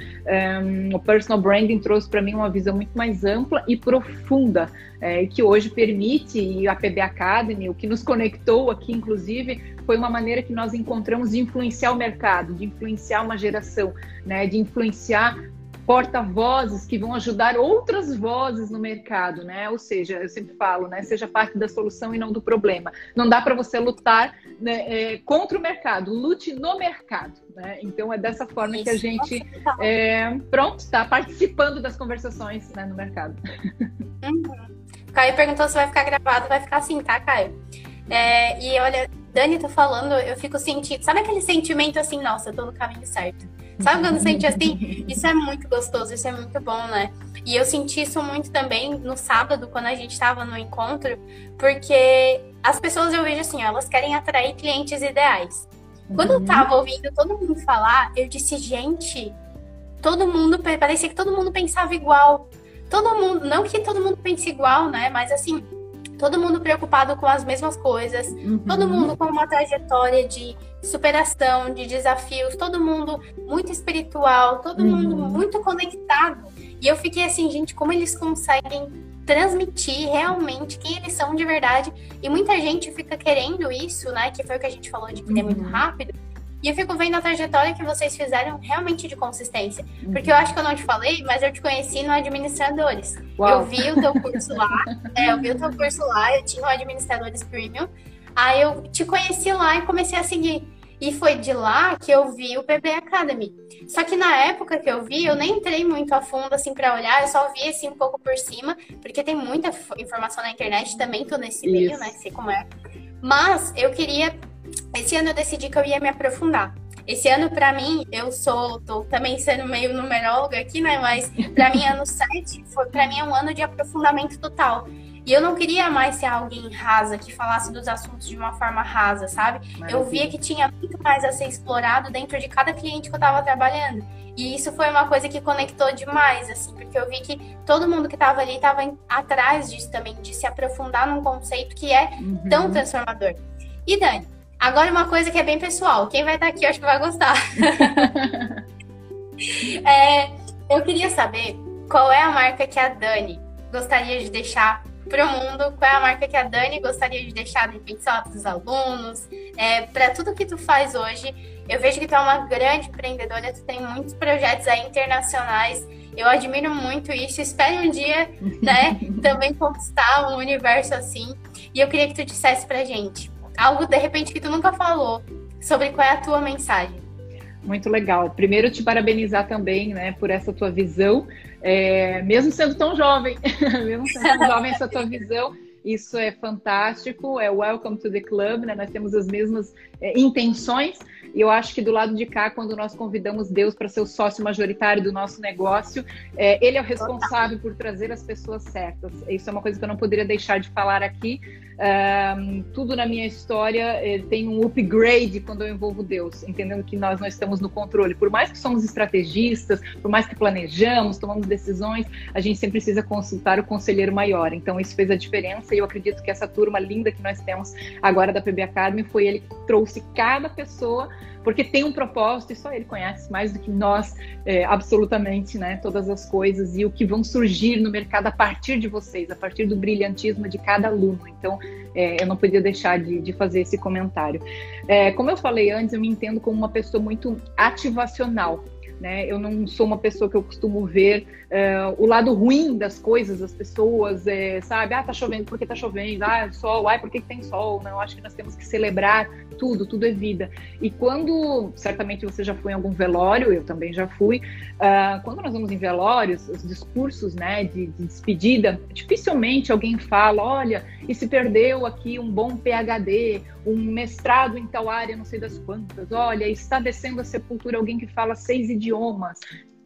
um, o personal branding trouxe para mim uma visão muito mais ampla e profunda, é, que hoje permite, e a PB Academy, o que nos conectou aqui, inclusive, foi uma maneira que nós encontramos de influenciar o mercado, de influenciar uma geração, né, de influenciar porta-vozes que vão ajudar outras vozes no mercado, né? Ou seja, eu sempre falo, né? Seja parte da solução e não do problema. Não dá para você lutar né, é, contra o mercado, lute no mercado, né? Então é dessa forma Isso. que a gente, é, pronto, está participando das conversações né, no mercado. Uhum. Caio perguntou se vai ficar gravado, vai ficar assim, tá, Caio? É, e olha, Dani tá falando, eu fico sentindo, sabe aquele sentimento assim, nossa, eu tô no caminho certo Sabe quando sente assim? Isso é muito gostoso, isso é muito bom, né? E eu senti isso muito também no sábado, quando a gente estava no encontro, porque as pessoas eu vejo assim, elas querem atrair clientes ideais. Quando eu uhum. tava ouvindo todo mundo falar, eu disse, gente, todo mundo, parecia que todo mundo pensava igual. Todo mundo, não que todo mundo pense igual, né? Mas assim, todo mundo preocupado com as mesmas coisas, uhum. todo mundo com uma trajetória de superação, de desafios, todo mundo muito espiritual, todo uhum. mundo muito conectado. E eu fiquei assim, gente, como eles conseguem transmitir realmente quem eles são de verdade. E muita gente fica querendo isso, né? Que foi o que a gente falou de vender uhum. muito rápido. E eu fico vendo a trajetória que vocês fizeram realmente de consistência. Porque eu acho que eu não te falei, mas eu te conheci no Administradores. Uau. Eu vi o teu curso lá, é, eu vi o teu curso lá, eu tinha o Administradores Premium. Aí eu te conheci lá e comecei a seguir. E foi de lá que eu vi o PB Academy. Só que na época que eu vi, eu nem entrei muito a fundo assim para olhar, eu só vi assim um pouco por cima, porque tem muita informação na internet, também tô nesse meio, Isso. né? Sei como é. Mas eu queria esse ano eu decidi que eu ia me aprofundar. Esse ano, para mim, eu sou, tô também sendo meio numeróloga aqui, né? Mas para mim, ano 7, foi, para mim é um ano de aprofundamento total. E eu não queria mais ser alguém rasa, que falasse dos assuntos de uma forma rasa, sabe? Maravilha. Eu via que tinha muito mais a ser explorado dentro de cada cliente que eu estava trabalhando. E isso foi uma coisa que conectou demais, assim, porque eu vi que todo mundo que estava ali estava atrás disso também, de se aprofundar num conceito que é uhum. tão transformador. E Dani, Agora, uma coisa que é bem pessoal. Quem vai estar aqui, eu acho que vai gostar. é, eu queria saber qual é a marca que a Dani gostaria de deixar para o mundo, qual é a marca que a Dani gostaria de deixar, de repente, para os alunos, é, para tudo que tu faz hoje. Eu vejo que tu é uma grande empreendedora, tu tem muitos projetos aí internacionais. Eu admiro muito isso. Espero um dia, né, também conquistar um universo assim. E eu queria que tu dissesse pra gente algo de repente que tu nunca falou sobre qual é a tua mensagem. Muito legal. Primeiro, te parabenizar também, né, por essa tua visão, é, mesmo sendo tão jovem, mesmo sendo tão jovem, essa tua visão, isso é fantástico. É welcome to the club, né? Nós temos as mesmas é, intenções. E eu acho que do lado de cá, quando nós convidamos Deus para ser o sócio majoritário do nosso negócio, é, Ele é o responsável por trazer as pessoas certas. Isso é uma coisa que eu não poderia deixar de falar aqui, um, tudo na minha história eh, tem um upgrade quando eu envolvo Deus, entendendo que nós não estamos no controle. Por mais que somos estrategistas, por mais que planejamos, tomamos decisões, a gente sempre precisa consultar o conselheiro maior. Então isso fez a diferença e eu acredito que essa turma linda que nós temos agora da PB Academy foi ele que trouxe cada pessoa porque tem um propósito e só ele conhece mais do que nós, é, absolutamente, né? Todas as coisas e o que vão surgir no mercado a partir de vocês, a partir do brilhantismo de cada aluno. Então, é, eu não podia deixar de, de fazer esse comentário. É, como eu falei antes, eu me entendo como uma pessoa muito ativacional. Né? Eu não sou uma pessoa que eu costumo ver uh, o lado ruim das coisas, das pessoas, é, sabe? Ah, tá chovendo, por que tá chovendo? Ah, sol, ai, por que, que tem sol? Não, acho que nós temos que celebrar tudo, tudo é vida. E quando, certamente você já foi em algum velório, eu também já fui, uh, quando nós vamos em velórios, os discursos, né, de, de despedida, dificilmente alguém fala, olha, e se perdeu aqui um bom PhD, um mestrado em tal área, não sei das quantas, olha, está descendo a sepultura alguém que fala seis idiomas,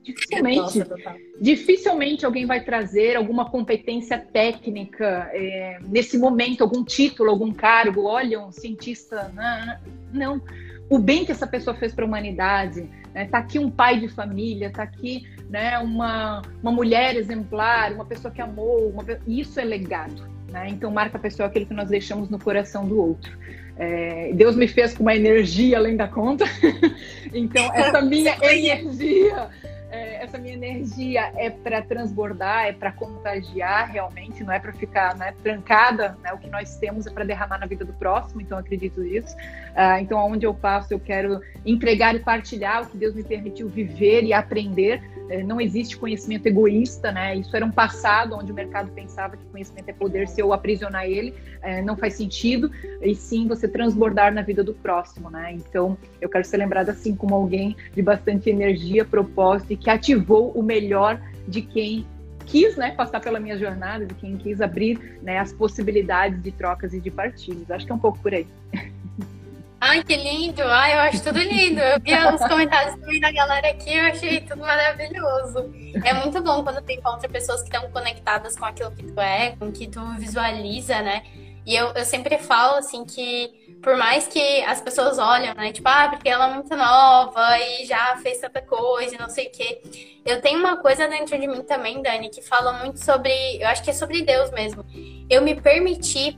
dificilmente, Nossa, dificilmente alguém vai trazer alguma competência técnica é, nesse momento, algum título, algum cargo. Olha, um cientista. Não. não. O bem que essa pessoa fez para a humanidade, né? Tá aqui um pai de família, tá aqui né, uma, uma mulher exemplar, uma pessoa que amou, uma, isso é legado. Né? Então marca a pessoa aquilo que nós deixamos no coração do outro. É, Deus me fez com uma energia além da conta. então, essa minha energia é, essa minha energia é para transbordar, é para contagiar realmente, não é para ficar né, trancada. Né? O que nós temos é para derramar na vida do próximo, então acredito nisso. Uh, então, aonde eu passo, eu quero entregar e partilhar o que Deus me permitiu viver e aprender. É, não existe conhecimento egoísta, né? Isso era um passado onde o mercado pensava que conhecimento é poder, se eu aprisionar ele, é, não faz sentido. E sim você transbordar na vida do próximo, né? Então, eu quero ser lembrada assim como alguém de bastante energia, propósito que ativou o melhor de quem quis né, passar pela minha jornada, de quem quis abrir né, as possibilidades de trocas e de partilhas. Acho que é um pouco por aí. Ai, que lindo! Ai, eu acho tudo lindo. Eu vi os comentários também da galera aqui, eu achei tudo maravilhoso. É muito bom quando tu encontra pessoas que estão conectadas com aquilo que tu é, com o que tu visualiza, né? E eu, eu sempre falo, assim, que por mais que as pessoas olham, né? Tipo, ah, porque ela é muito nova e já fez tanta coisa e não sei o quê. Eu tenho uma coisa dentro de mim também, Dani, que fala muito sobre. Eu acho que é sobre Deus mesmo. Eu me permiti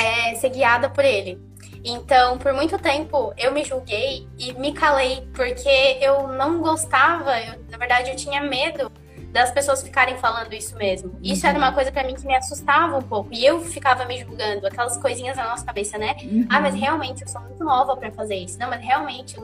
é, ser guiada por Ele. Então, por muito tempo, eu me julguei e me calei, porque eu não gostava, eu, na verdade, eu tinha medo das pessoas ficarem falando isso mesmo. Isso uhum. era uma coisa para mim que me assustava um pouco. E eu ficava me julgando, aquelas coisinhas na nossa cabeça, né? Uhum. Ah, mas realmente eu sou muito nova para fazer isso. Não, mas realmente.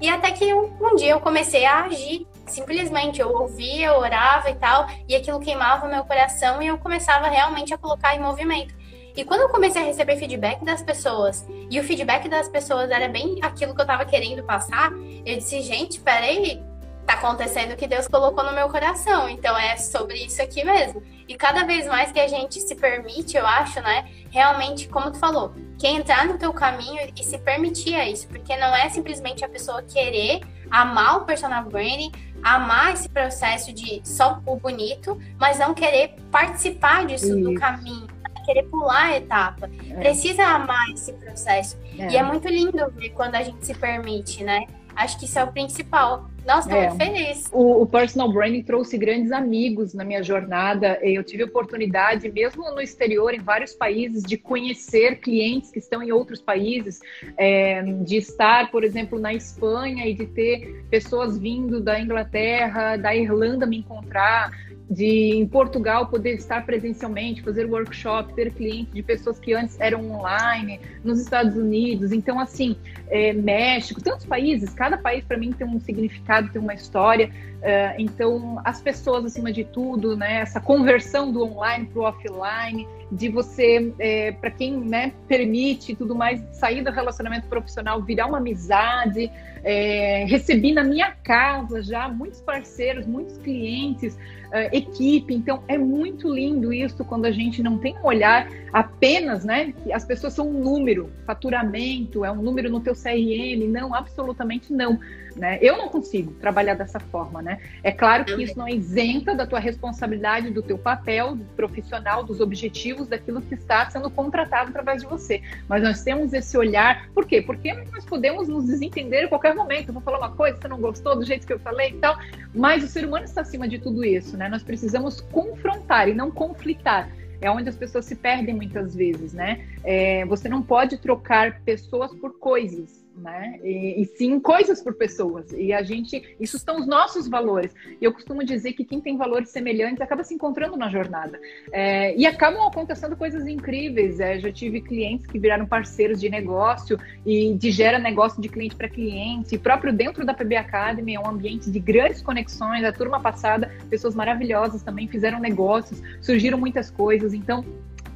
E até que um, um, dia eu comecei a agir. Simplesmente eu ouvia, eu orava e tal, e aquilo queimava meu coração e eu começava realmente a colocar em movimento. E quando eu comecei a receber feedback das pessoas, e o feedback das pessoas era bem aquilo que eu tava querendo passar, eu disse, gente, peraí, tá acontecendo o que Deus colocou no meu coração. Então é sobre isso aqui mesmo. E cada vez mais que a gente se permite, eu acho, né? Realmente, como tu falou, que entrar no teu caminho e se permitir a isso. Porque não é simplesmente a pessoa querer amar o personal branding, amar esse processo de só o bonito, mas não querer participar disso isso. do caminho. Querer pular a etapa. É. Precisa amar esse processo. É. E é muito lindo ver quando a gente se permite, né? Acho que isso é o principal. Nossa, estou é. muito feliz. O, o, personal branding trouxe grandes amigos na minha jornada. Eu tive oportunidade, mesmo no exterior, em vários países, de conhecer clientes que estão em outros países, é, de estar, por exemplo, na Espanha e de ter pessoas vindo da Inglaterra, da Irlanda me encontrar de em Portugal poder estar presencialmente, fazer workshop, ter clientes de pessoas que antes eram online, nos Estados Unidos, então assim, é, México, tantos países, cada país para mim tem um significado, tem uma história, é, então as pessoas acima de tudo, né, essa conversão do online para o offline, de você, é, para quem né, permite tudo mais, sair do relacionamento profissional, virar uma amizade, é, recebi na minha casa já muitos parceiros, muitos clientes, uh, equipe. Então, é muito lindo isso quando a gente não tem um olhar apenas, né? Que as pessoas são um número, faturamento, é um número no teu CRM. Não, absolutamente não. Né? Eu não consigo trabalhar dessa forma, né? É claro que isso não isenta da tua responsabilidade, do teu papel profissional, dos objetivos, daquilo que está sendo contratado através de você. Mas nós temos esse olhar, por quê? Porque nós podemos nos desentender em qualquer momento. Eu vou falar uma coisa, você não gostou do jeito que eu falei e tal, mas o ser humano está acima de tudo isso, né? Nós precisamos confrontar e não conflitar é onde as pessoas se perdem muitas vezes, né? É, você não pode trocar pessoas por coisas né? E, e, sim coisas por pessoas. E a gente, isso são os nossos valores. E eu costumo dizer que quem tem valores semelhantes acaba se encontrando na jornada. É, e acabam acontecendo coisas incríveis. É, já tive clientes que viraram parceiros de negócio e de gera negócio de cliente para cliente. E próprio dentro da PB Academy é um ambiente de grandes conexões. A turma passada, pessoas maravilhosas também fizeram negócios, surgiram muitas coisas. Então,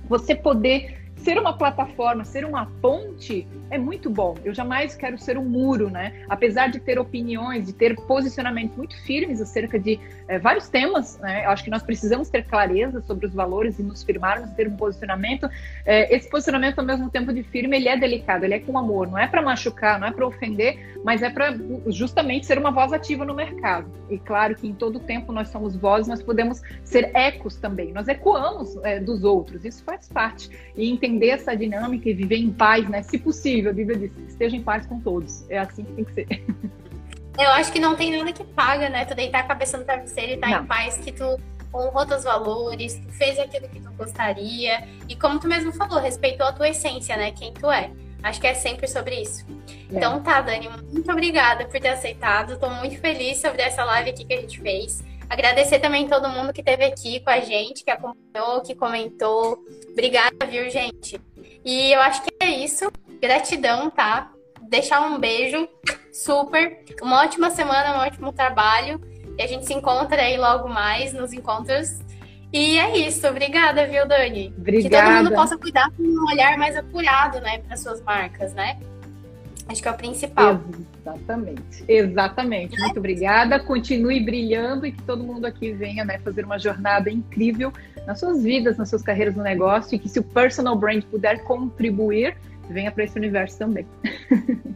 você poder ser uma plataforma, ser uma ponte é muito bom. Eu jamais quero ser um muro, né? Apesar de ter opiniões, de ter posicionamentos muito firmes acerca de é, vários temas, né? Eu acho que nós precisamos ter clareza sobre os valores e nos firmarmos, ter um posicionamento. É, esse posicionamento, ao mesmo tempo de firme, ele é delicado, ele é com amor. Não é para machucar, não é para ofender, mas é para justamente ser uma voz ativa no mercado. E claro que em todo tempo nós somos vozes, nós podemos ser ecos também. Nós ecoamos é, dos outros. Isso faz parte. E entender essa dinâmica e viver em paz, né? Se possível a Bíblia diz: esteja em paz com todos. É assim que tem que ser. Eu acho que não tem nada que paga, né? Tu deitar a cabeça no travesseiro e estar tá em paz, que tu honrou teus valores, tu fez aquilo que tu gostaria. E como tu mesmo falou, respeitou a tua essência, né? Quem tu é. Acho que é sempre sobre isso. É. Então tá, Dani, muito obrigada por ter aceitado. Estou muito feliz sobre essa live aqui que a gente fez. Agradecer também todo mundo que esteve aqui com a gente, que acompanhou, que comentou. Obrigada, viu, gente? E eu acho que é isso. Gratidão, tá? Deixar um beijo super. Uma ótima semana, um ótimo trabalho. E a gente se encontra aí logo mais nos encontros. E é isso. Obrigada, viu, Dani? Obrigada. Que todo mundo possa cuidar com um olhar mais apurado, né, para suas marcas, né? Acho que é o principal. Exatamente. Exatamente. Muito obrigada. Continue brilhando e que todo mundo aqui venha né, fazer uma jornada incrível nas suas vidas, nas suas carreiras no negócio e que se o personal brand puder contribuir, venha para esse universo também.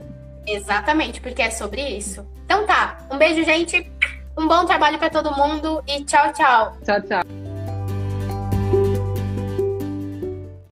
Exatamente, porque é sobre isso. Então tá, um beijo, gente. Um bom trabalho para todo mundo e tchau, tchau. Tchau, tchau.